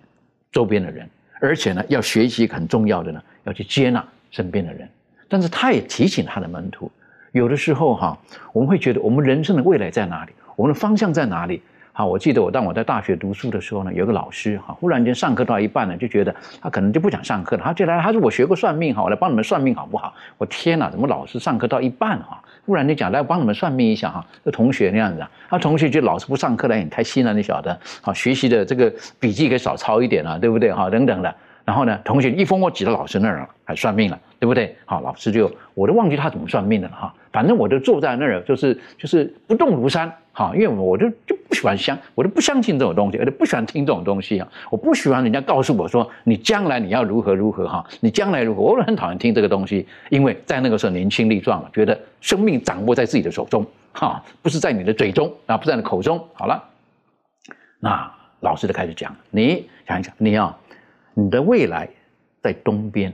周边的人，而且呢，要学习很重要的呢，要去接纳身边的人。但是他也提醒他的门徒，有的时候哈，我们会觉得我们人生的未来在哪里，我们的方向在哪里？好，我记得我当我在大学读书的时候呢，有个老师哈，忽然间上课到一半呢，就觉得他可能就不想上课了，他就来，他说我学过算命哈，我来帮你们算命好不好？我天哪，怎么老师上课到一半哈？忽然间讲来帮你们算命一下哈，这同学那样子啊，他同学就老师不上课了，很开心了，你晓得？好，学习的这个笔记给少抄一点了，对不对？哈，等等的。然后呢，同学一蜂窝挤到老师那儿了，还算命了，对不对？好，老师就我都忘记他怎么算命的了哈。反正我就坐在那儿，就是就是不动如山哈，因为我就就不喜欢相，我就不相信这种东西，而且不喜欢听这种东西啊。我不喜欢人家告诉我说你将来你要如何如何哈，你将来如何，我很讨厌听这个东西，因为在那个时候年轻力壮嘛，觉得生命掌握在自己的手中哈，不是在你的嘴中啊，不在你口中。好了，那老师就开始讲，你想一想，你要你的未来在东边。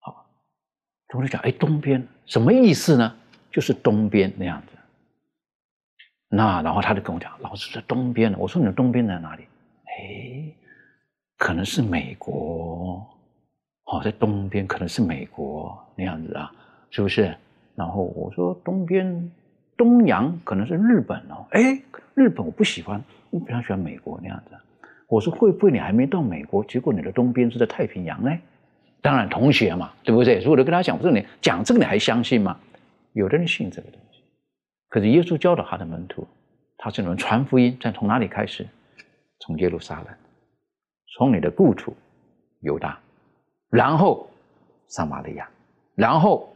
好我就讲，哎，东边什么意思呢？就是东边那样子。那然后他就跟我讲，老师在东边呢。我说你的东边在哪里？哎，可能是美国，哦，在东边可能是美国那样子啊，是不是？然后我说东边东洋可能是日本哦。哎，日本我不喜欢，我比较喜欢美国那样子。我说会不会你还没到美国，结果你的东边是在太平洋呢？当然，同学嘛，对不对？如果都跟他讲，这个你讲这个，你还相信吗？有的人信这个东西，可是耶稣教导他的门徒，他是能传福音，在从哪里开始？从耶路撒冷，从你的故土犹大，然后撒玛利亚，然后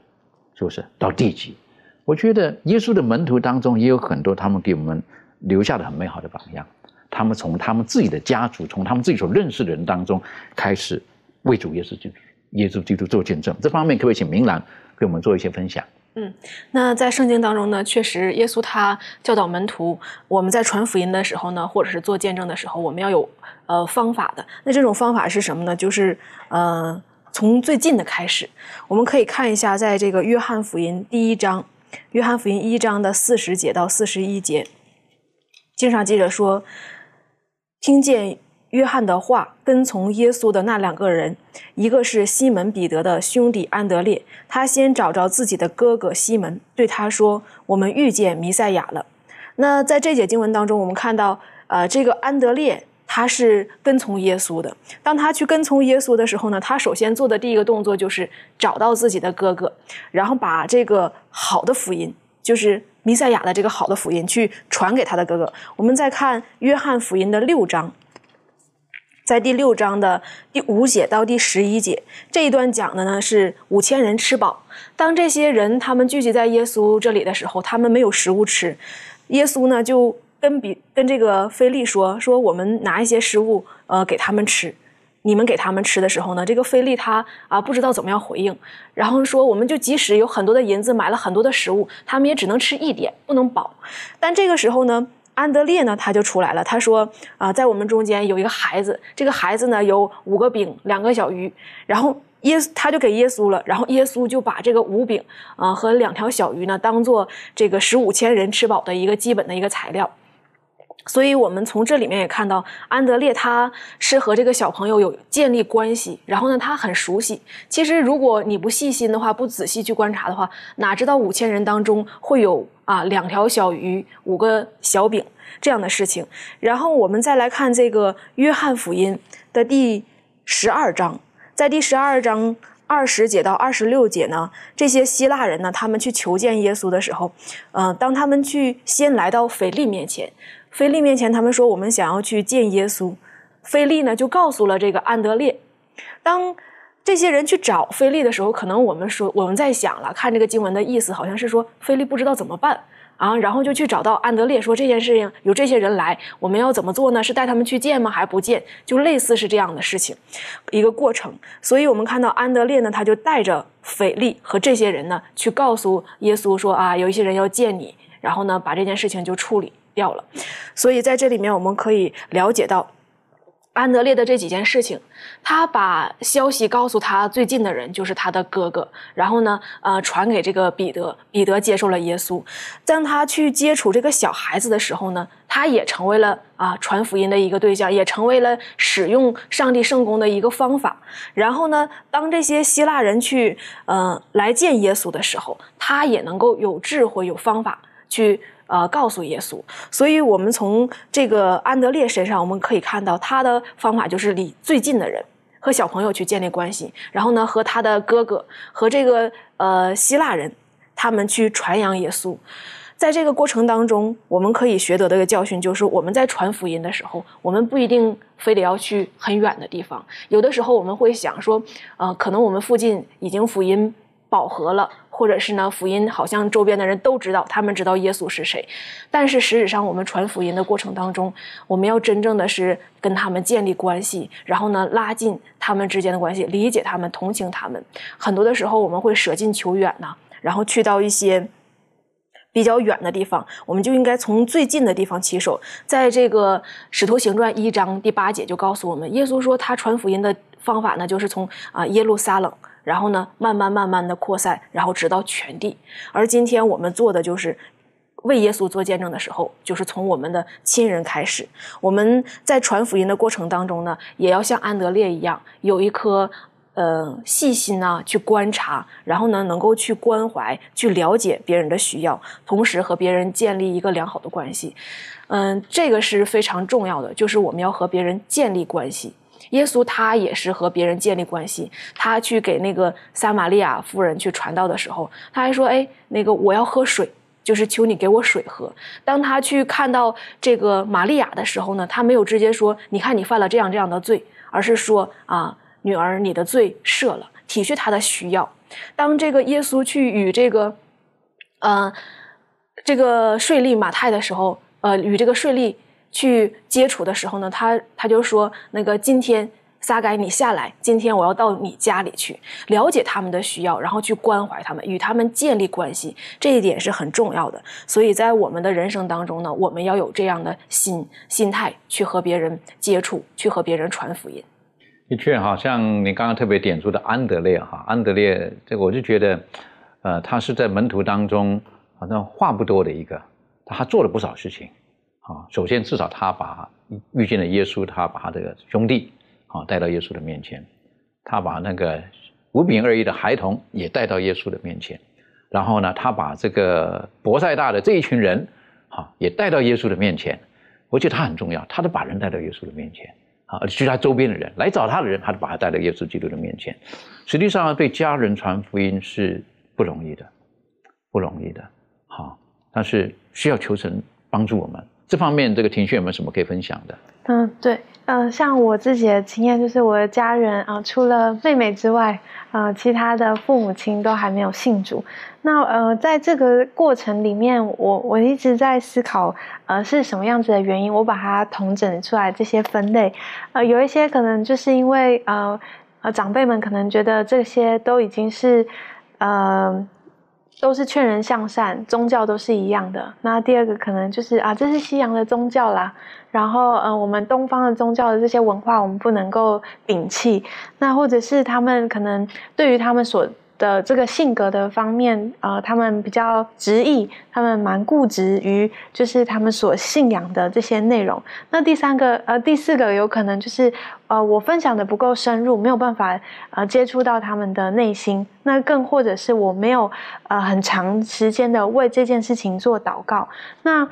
就是到地极。我觉得耶稣的门徒当中也有很多，他们给我们留下的很美好的榜样。他们从他们自己的家族，从他们自己所认识的人当中开始为主耶稣基督。耶稣基督做见证，这方面可不可以请明兰给我们做一些分享？嗯，那在圣经当中呢，确实耶稣他教导门徒，我们在传福音的时候呢，或者是做见证的时候，我们要有呃方法的。那这种方法是什么呢？就是呃从最近的开始，我们可以看一下，在这个约翰福音第一章，约翰福音一章的四十节到四十一节，经上记着说，听见。约翰的话，跟从耶稣的那两个人，一个是西门彼得的兄弟安德烈，他先找着自己的哥哥西门，对他说：“我们遇见弥赛亚了。”那在这节经文当中，我们看到，呃，这个安德烈他是跟从耶稣的。当他去跟从耶稣的时候呢，他首先做的第一个动作就是找到自己的哥哥，然后把这个好的福音，就是弥赛亚的这个好的福音，去传给他的哥哥。我们再看约翰福音的六章。在第六章的第五节到第十一节这一段讲的呢是五千人吃饱。当这些人他们聚集在耶稣这里的时候，他们没有食物吃，耶稣呢就跟比跟这个菲利说说我们拿一些食物呃给他们吃。你们给他们吃的时候呢，这个菲利他啊不知道怎么样回应，然后说我们就即使有很多的银子买了很多的食物，他们也只能吃一点，不能饱。但这个时候呢，安德烈呢，他就出来了。他说：“啊，在我们中间有一个孩子，这个孩子呢有五个饼，两个小鱼。然后耶，他就给耶稣了。然后耶稣就把这个五饼啊和两条小鱼呢，当做这个十五千人吃饱的一个基本的一个材料。”所以，我们从这里面也看到，安德烈他是和这个小朋友有建立关系，然后呢，他很熟悉。其实，如果你不细心的话，不仔细去观察的话，哪知道五千人当中会有啊两条小鱼、五个小饼这样的事情。然后，我们再来看这个约翰福音的第十二章，在第十二章二十节到二十六节呢，这些希腊人呢，他们去求见耶稣的时候，嗯，当他们去先来到腓力面前。菲利面前，他们说我们想要去见耶稣。菲利呢就告诉了这个安德烈。当这些人去找菲利的时候，可能我们说我们在想了，看这个经文的意思，好像是说菲利不知道怎么办啊，然后就去找到安德烈说这件事情有这些人来，我们要怎么做呢？是带他们去见吗？还不见？就类似是这样的事情一个过程。所以我们看到安德烈呢，他就带着菲利和这些人呢去告诉耶稣说啊，有一些人要见你，然后呢把这件事情就处理。掉了，所以在这里面我们可以了解到安德烈的这几件事情。他把消息告诉他最近的人，就是他的哥哥，然后呢，呃，传给这个彼得，彼得接受了耶稣。当他去接触这个小孩子的时候呢，他也成为了啊传福音的一个对象，也成为了使用上帝圣功的一个方法。然后呢，当这些希腊人去呃来见耶稣的时候，他也能够有智慧、有方法去。呃，告诉耶稣，所以我们从这个安德烈身上，我们可以看到他的方法就是离最近的人和小朋友去建立关系，然后呢，和他的哥哥和这个呃希腊人，他们去传扬耶稣。在这个过程当中，我们可以学得的一个教训就是，我们在传福音的时候，我们不一定非得要去很远的地方，有的时候我们会想说，呃，可能我们附近已经福音饱和了。或者是呢，福音好像周边的人都知道，他们知道耶稣是谁，但是实质上，我们传福音的过程当中，我们要真正的是跟他们建立关系，然后呢，拉近他们之间的关系，理解他们，同情他们。很多的时候，我们会舍近求远呐，然后去到一些比较远的地方，我们就应该从最近的地方起手。在这个《使徒行传》一章第八节就告诉我们，耶稣说他传福音的方法呢，就是从啊耶路撒冷。然后呢，慢慢慢慢的扩散，然后直到全地。而今天我们做的就是为耶稣做见证的时候，就是从我们的亲人开始。我们在传福音的过程当中呢，也要像安德烈一样，有一颗呃细心啊，去观察，然后呢，能够去关怀、去了解别人的需要，同时和别人建立一个良好的关系。嗯，这个是非常重要的，就是我们要和别人建立关系。耶稣他也是和别人建立关系。他去给那个撒玛利亚夫人去传道的时候，他还说：“哎，那个我要喝水，就是求你给我水喝。”当他去看到这个玛利亚的时候呢，他没有直接说：“你看你犯了这样这样的罪”，而是说：“啊，女儿，你的罪赦了。”体恤他的需要。当这个耶稣去与这个，呃，这个税吏马太的时候，呃，与这个税吏。去接触的时候呢，他他就说：“那个今天撒该你下来，今天我要到你家里去了解他们的需要，然后去关怀他们，与他们建立关系，这一点是很重要的。所以在我们的人生当中呢，我们要有这样的心心态去和别人接触，去和别人传福音。的确，哈，像你刚刚特别点出的安德烈哈，安德烈这个我就觉得，呃，他是在门徒当中好像话不多的一个，他做了不少事情。啊，首先至少他把遇见了耶稣，他把他的兄弟啊带到耶稣的面前，他把那个五饼二鱼的孩童也带到耶稣的面前，然后呢，他把这个博塞大的这一群人啊也带到耶稣的面前。我觉得他很重要，他都把人带到耶稣的面前啊，其他周边的人来找他的人，他都把他带到耶稣基督的面前。实际上，对家人传福音是不容易的，不容易的。好，但是需要求神帮助我们。这方面，这个庭训有没有什么可以分享的？嗯，对，嗯，像我自己的经验，就是我的家人啊，除了妹妹之外，啊，其他的父母亲都还没有信主。那呃，在这个过程里面，我我一直在思考，呃，是什么样子的原因？我把它统整出来这些分类，呃，有一些可能就是因为呃呃，长辈们可能觉得这些都已经是呃都是劝人向善，宗教都是一样的。那第二个可能就是啊，这是西洋的宗教啦，然后嗯，我们东方的宗教的这些文化，我们不能够摒弃。那或者是他们可能对于他们所的这个性格的方面，呃，他们比较执意，他们蛮固执于就是他们所信仰的这些内容。那第三个，呃，第四个有可能就是，呃，我分享的不够深入，没有办法呃接触到他们的内心。那更或者是我没有呃很长时间的为这件事情做祷告。那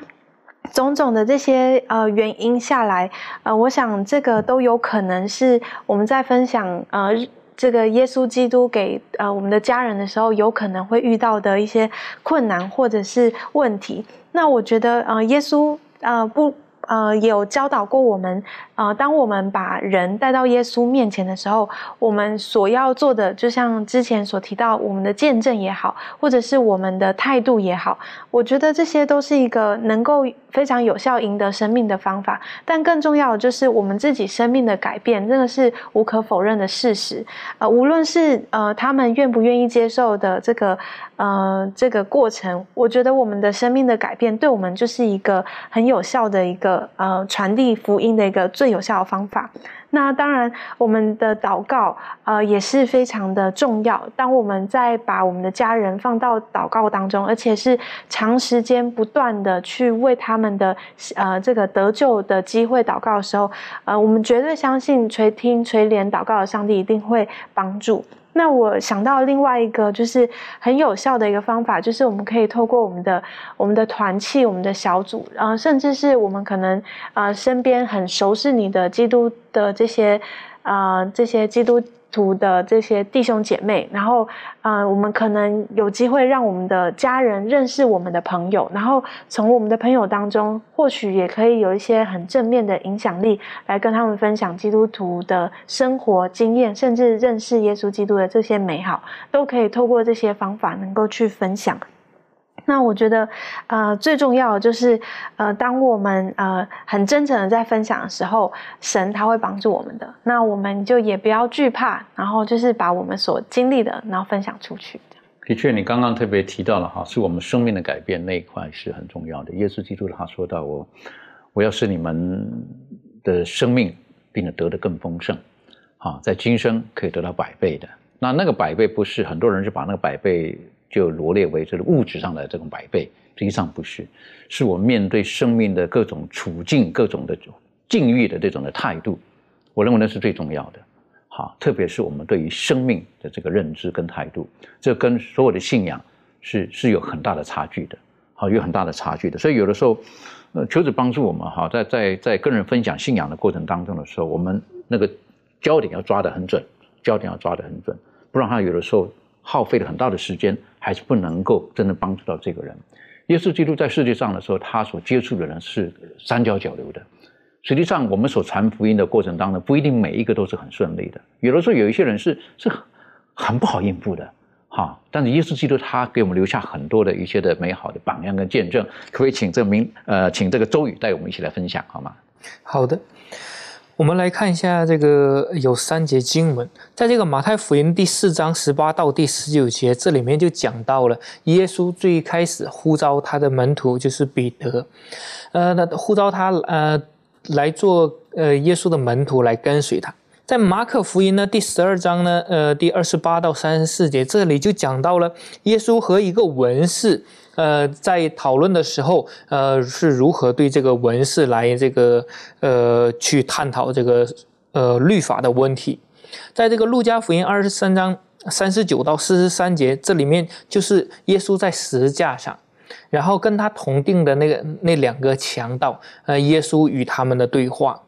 种种的这些呃原因下来，呃，我想这个都有可能是我们在分享呃。这个耶稣基督给呃我们的家人的时候，有可能会遇到的一些困难或者是问题。那我觉得呃耶稣呃不。呃，有教导过我们，呃，当我们把人带到耶稣面前的时候，我们所要做的，就像之前所提到，我们的见证也好，或者是我们的态度也好，我觉得这些都是一个能够非常有效赢得生命的方法。但更重要的就是我们自己生命的改变，真的是无可否认的事实。呃，无论是呃他们愿不愿意接受的这个呃这个过程，我觉得我们的生命的改变，对我们就是一个很有效的一个。呃，传递福音的一个最有效的方法。那当然，我们的祷告呃也是非常的重要。当我们在把我们的家人放到祷告当中，而且是长时间不断的去为他们的呃这个得救的机会祷告的时候，呃，我们绝对相信垂听垂怜祷告的上帝一定会帮助。那我想到另外一个就是很有效的一个方法，就是我们可以透过我们的我们的团契、我们的小组，呃，甚至是我们可能呃身边很熟悉你的基督的这些啊这些基督。徒的这些弟兄姐妹，然后，呃，我们可能有机会让我们的家人认识我们的朋友，然后从我们的朋友当中，或许也可以有一些很正面的影响力，来跟他们分享基督徒的生活经验，甚至认识耶稣基督的这些美好，都可以透过这些方法能够去分享。那我觉得，呃，最重要的就是，呃，当我们呃很真诚的在分享的时候，神他会帮助我们的。那我们就也不要惧怕，然后就是把我们所经历的，然后分享出去。的确，你刚刚特别提到了哈，是我们生命的改变那一块是很重要的。耶稣基督他说到我，我要使你们的生命并且得的更丰盛，啊，在今生可以得到百倍的。那那个百倍不是很多人就把那个百倍。就罗列为这个物质上的这种百倍，实际上不是，是我面对生命的各种处境、各种的境遇的这种的态度，我认为那是最重要的。好，特别是我们对于生命的这个认知跟态度，这跟所有的信仰是是有很大的差距的。好，有很大的差距的。所以有的时候，呃，求主帮助我们哈，在在在跟人分享信仰的过程当中的时候，我们那个焦点要抓得很准，焦点要抓得很准，不然他有的时候。耗费了很大的时间，还是不能够真的帮助到这个人。耶稣基督在世界上的时候，他所接触的人是三教九流的。实际上，我们所传福音的过程当中，不一定每一个都是很顺利的。有的时候，有一些人是是很不好应付的，哈。但是耶稣基督他给我们留下很多的一些的美好的榜样跟见证。可不可以请这名呃，请这个周宇带我们一起来分享好吗？好的。我们来看一下这个有三节经文，在这个马太福音第四章十八到第十九节，这里面就讲到了耶稣最开始呼召他的门徒就是彼得，呃，那呼召他呃来做呃耶稣的门徒来跟随他。在马可福音呢第十二章呢呃第二十八到三十四节，这里就讲到了耶稣和一个文士。呃，在讨论的时候，呃，是如何对这个文士来这个呃去探讨这个呃律法的问题？在这个路加福音二十三章三十九到四十三节，这里面就是耶稣在十字架上，然后跟他同定的那个那两个强盗，呃，耶稣与他们的对话。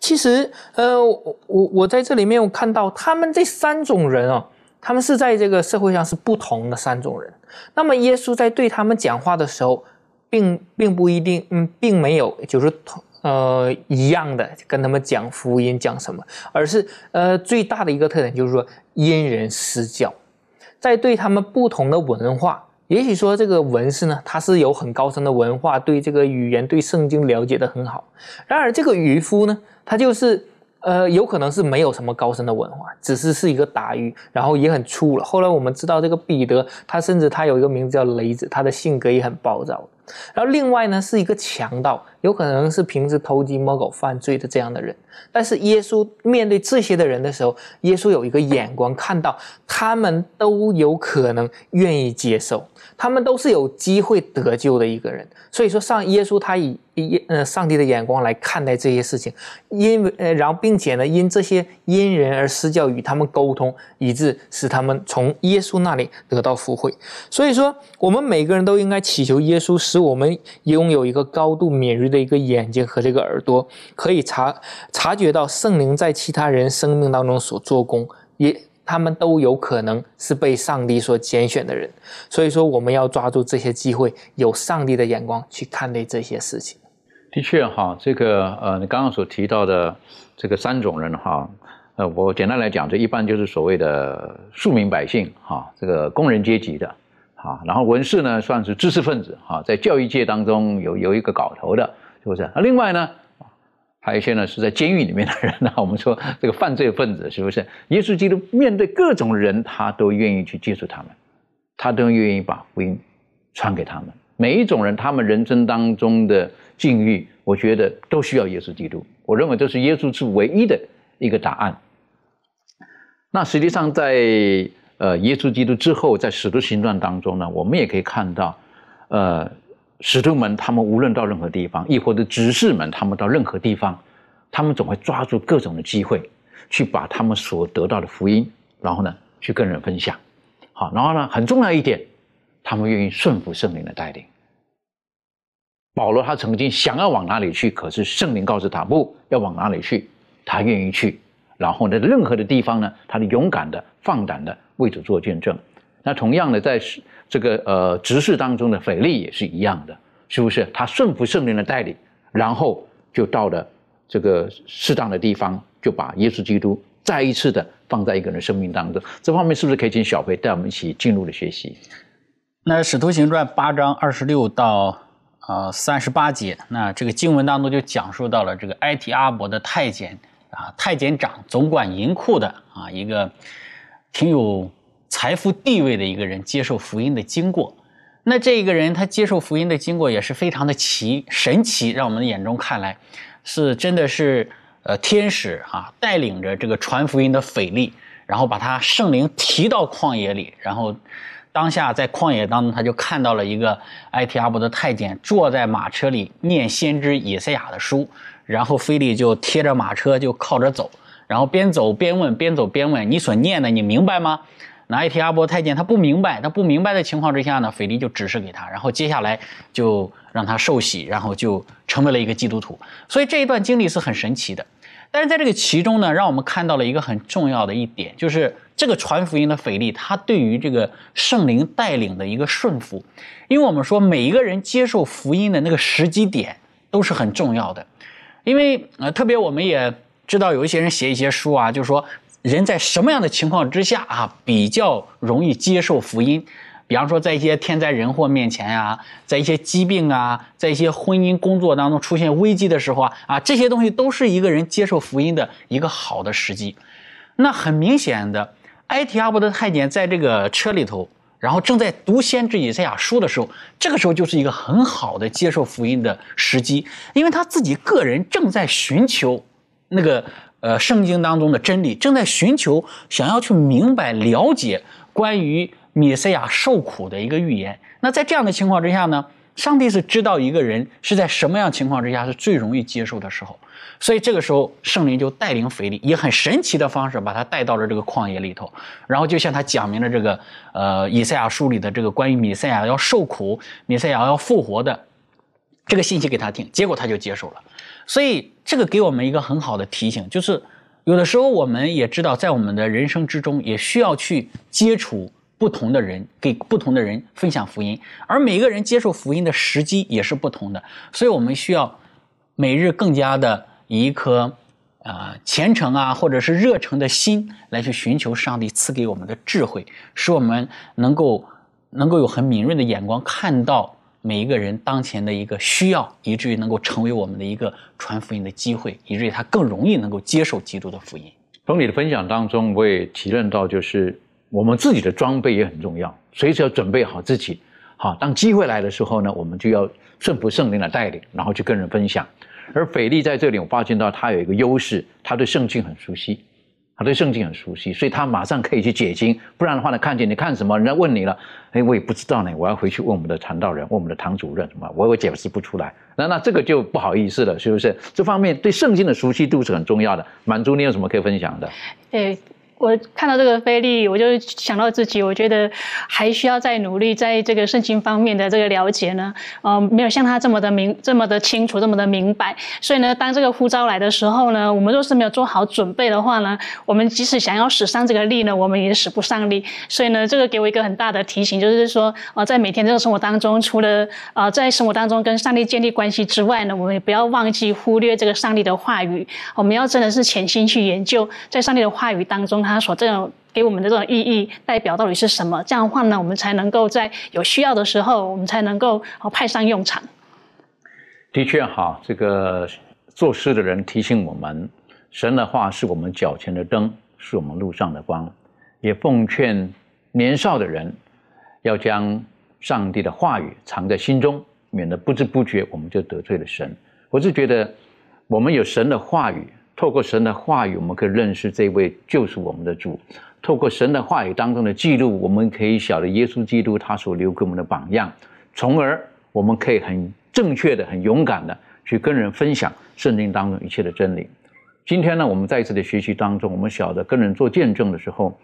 其实，呃，我我在这里面我看到他们这三种人啊。他们是在这个社会上是不同的三种人。那么耶稣在对他们讲话的时候，并并不一定，嗯，并没有就是同呃一样的跟他们讲福音讲什么，而是呃最大的一个特点就是说因人施教，在对他们不同的文化，也许说这个文士呢，他是有很高深的文化，对这个语言对圣经了解的很好。然而这个渔夫呢，他就是呃，有可能是没有什么高深的文化，只是是一个打鱼，然后也很粗了。后来我们知道这个彼得，他甚至他有一个名字叫雷子，他的性格也很暴躁。然后另外呢，是一个强盗，有可能是平时偷鸡摸狗犯罪的这样的人。但是耶稣面对这些的人的时候，耶稣有一个眼光，看到他们都有可能愿意接受，他们都是有机会得救的一个人。所以说，上耶稣他以以呃上帝的眼光来看待这些事情，因为呃，然后并且呢，因这些因人而施教与他们沟通，以致使他们从耶稣那里得到福惠。所以说，我们每个人都应该祈求耶稣，使我们拥有一个高度敏锐的一个眼睛和这个耳朵，可以察察觉到圣灵在其他人生命当中所做工，也。他们都有可能是被上帝所拣选的人，所以说我们要抓住这些机会，有上帝的眼光去看待这些事情。的确哈，这个呃，你刚刚所提到的这个三种人哈，呃，我简单来讲，这一般就是所谓的庶民百姓哈，这个工人阶级的哈，然后文士呢算是知识分子哈，在教育界当中有有一个搞头的，是不是？那另外呢？还有一些呢，是在监狱里面的人呢。我们说这个犯罪分子是不是？耶稣基督面对各种人，他都愿意去接触他们，他都愿意把福音传给他们。每一种人，他们人生当中的境遇，我觉得都需要耶稣基督。我认为这是耶稣是唯一的一个答案。那实际上，在呃耶稣基督之后，在使徒行传当中呢，我们也可以看到，呃。使徒们，他们无论到任何地方，亦或者执事们，他们到任何地方，他们总会抓住各种的机会，去把他们所得到的福音，然后呢，去跟人分享。好，然后呢，很重要一点，他们愿意顺服圣灵的带领。保罗他曾经想要往哪里去，可是圣灵告诉他不要往哪里去，他愿意去。然后呢，任何的地方呢，他的勇敢的、放胆的为主做见证。那同样的，在这个呃，执事当中的腓力也是一样的，是不是？他顺服圣灵的带领，然后就到了这个适当的地方，就把耶稣基督再一次的放在一个人生命当中。这方面是不是可以请小飞带我们一起进入的学习？那《使徒行传》八章二十六到呃三十八节，那这个经文当中就讲述到了这个埃提阿伯的太监啊，太监长总管银库的啊，一个挺有。财富地位的一个人接受福音的经过，那这个人他接受福音的经过也是非常的奇神奇，让我们的眼中看来是真的是呃天使啊带领着这个传福音的腓力，然后把他圣灵提到旷野里，然后当下在旷野当中他就看到了一个埃提阿伯的太监坐在马车里念先知以赛亚的书，然后腓力就贴着马车就靠着走，然后边走边问，边走边问，你所念的你明白吗？那埃提阿伯太监他不明白，他不明白的情况之下呢，腓力就指示给他，然后接下来就让他受洗，然后就成为了一个基督徒。所以这一段经历是很神奇的。但是在这个其中呢，让我们看到了一个很重要的一点，就是这个传福音的腓力，他对于这个圣灵带领的一个顺服。因为我们说每一个人接受福音的那个时机点都是很重要的。因为呃，特别我们也知道有一些人写一些书啊，就是说。人在什么样的情况之下啊，比较容易接受福音？比方说，在一些天灾人祸面前呀，在一些疾病啊，在一些婚姻工作当中出现危机的时候啊，啊，这些东西都是一个人接受福音的一个好的时机。那很明显的，埃提阿伯的太监在这个车里头，然后正在读先知以赛亚书的时候，这个时候就是一个很好的接受福音的时机，因为他自己个人正在寻求那个。呃，圣经当中的真理正在寻求，想要去明白、了解关于米赛亚受苦的一个预言。那在这样的情况之下呢，上帝是知道一个人是在什么样情况之下是最容易接受的时候，所以这个时候圣灵就带领腓力，以很神奇的方式把他带到了这个旷野里头，然后就向他讲明了这个呃以赛亚书里的这个关于米赛亚要受苦、米赛亚要复活的这个信息给他听，结果他就接受了。所以，这个给我们一个很好的提醒，就是有的时候我们也知道，在我们的人生之中，也需要去接触不同的人，给不同的人分享福音。而每个人接受福音的时机也是不同的，所以我们需要每日更加的以一颗啊虔诚啊，或者是热诚的心来去寻求上帝赐给我们的智慧，使我们能够能够有很敏锐的眼光看到每一个人当前的一个需要，以至于能够成为我们的一个传福音的机会，以至于他更容易能够接受基督的福音。从你的分享当中，我也提认到，就是我们自己的装备也很重要，随时要准备好自己。好，当机会来的时候呢，我们就要顺服圣灵的带领，然后去跟人分享。而腓力在这里，我发现到他有一个优势，他对圣经很熟悉。他对圣经很熟悉，所以他马上可以去解经。不然的话呢，看见你看什么，人家问你了，哎，我也不知道呢，我要回去问我们的传道人，问我们的堂主任什么，我我解释不出来。那那这个就不好意思了，是不是？这方面对圣经的熟悉度是很重要的。满足你有什么可以分享的？对。我看到这个菲利，我就想到自己，我觉得还需要再努力，在这个圣经方面的这个了解呢，呃，没有像他这么的明、这么的清楚、这么的明白。所以呢，当这个呼召来的时候呢，我们若是没有做好准备的话呢，我们即使想要使上这个力呢，我们也使不上力。所以呢，这个给我一个很大的提醒，就是说，呃，在每天这个生活当中，除了呃在生活当中跟上帝建立关系之外呢，我们也不要忘记忽略这个上帝的话语。我们要真的是潜心去研究，在上帝的话语当中。他所这种给我们的这种意义代表到底是什么？这样的话呢，我们才能够在有需要的时候，我们才能够派上用场。的确哈，这个做诗的人提醒我们，神的话是我们脚前的灯，是我们路上的光。也奉劝年少的人要将上帝的话语藏在心中，免得不知不觉我们就得罪了神。我是觉得我们有神的话语。透过神的话语，我们可以认识这位就是我们的主。透过神的话语当中的记录，我们可以晓得耶稣基督他所留给我们的榜样，从而我们可以很正确的、很勇敢的去跟人分享圣经当中一切的真理。今天呢，我们在一次的学习当中，我们晓得跟人做见证的时候，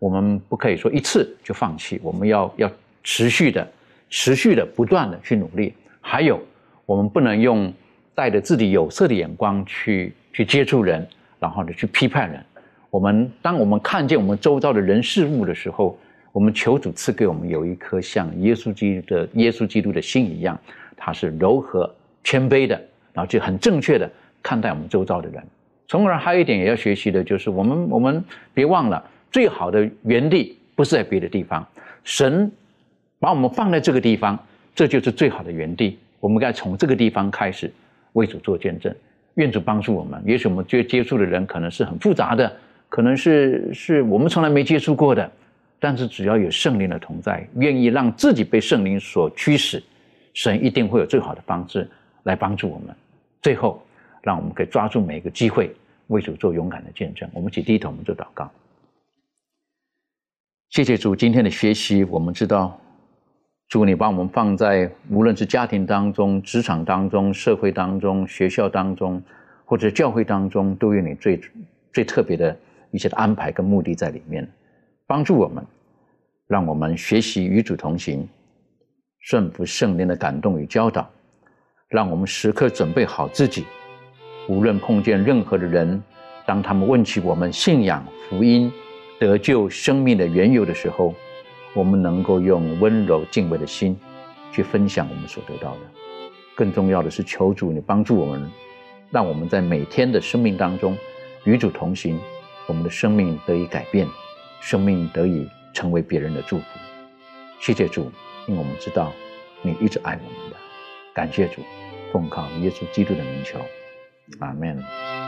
我们不可以说一次就放弃，我们要要持续的、持续的、不断的去努力。还有，我们不能用带着自己有色的眼光去。去接触人，然后呢，去批判人。我们当我们看见我们周遭的人事物的时候，我们求主赐给我们有一颗像耶稣基督的耶稣基督的心一样，他是柔和谦卑的，然后就很正确的看待我们周遭的人。从而还有一点也要学习的就是，我们我们别忘了，最好的原地不是在别的地方，神把我们放在这个地方，这就是最好的原地。我们该从这个地方开始为主做见证。愿主帮助我们。也许我们接接触的人可能是很复杂的，可能是是我们从来没接触过的，但是只要有圣灵的同在，愿意让自己被圣灵所驱使，神一定会有最好的方式来帮助我们。最后，让我们可以抓住每一个机会，为主做勇敢的见证。我们一起低头，我们做祷告。谢谢主，今天的学习，我们知道。主，你把我们放在无论是家庭当中、职场当中、社会当中、学校当中，或者教会当中，都有你最最特别的一些的安排跟目的在里面，帮助我们，让我们学习与主同行，顺服圣灵的感动与教导，让我们时刻准备好自己，无论碰见任何的人，当他们问起我们信仰、福音、得救、生命的缘由的时候。我们能够用温柔敬畏的心去分享我们所得到的，更重要的是求主你帮助我们，让我们在每天的生命当中与主同行，我们的生命得以改变，生命得以成为别人的祝福。谢谢主，因为我们知道你一直爱我们的，感谢主，奉靠耶稣基督的名求，阿门。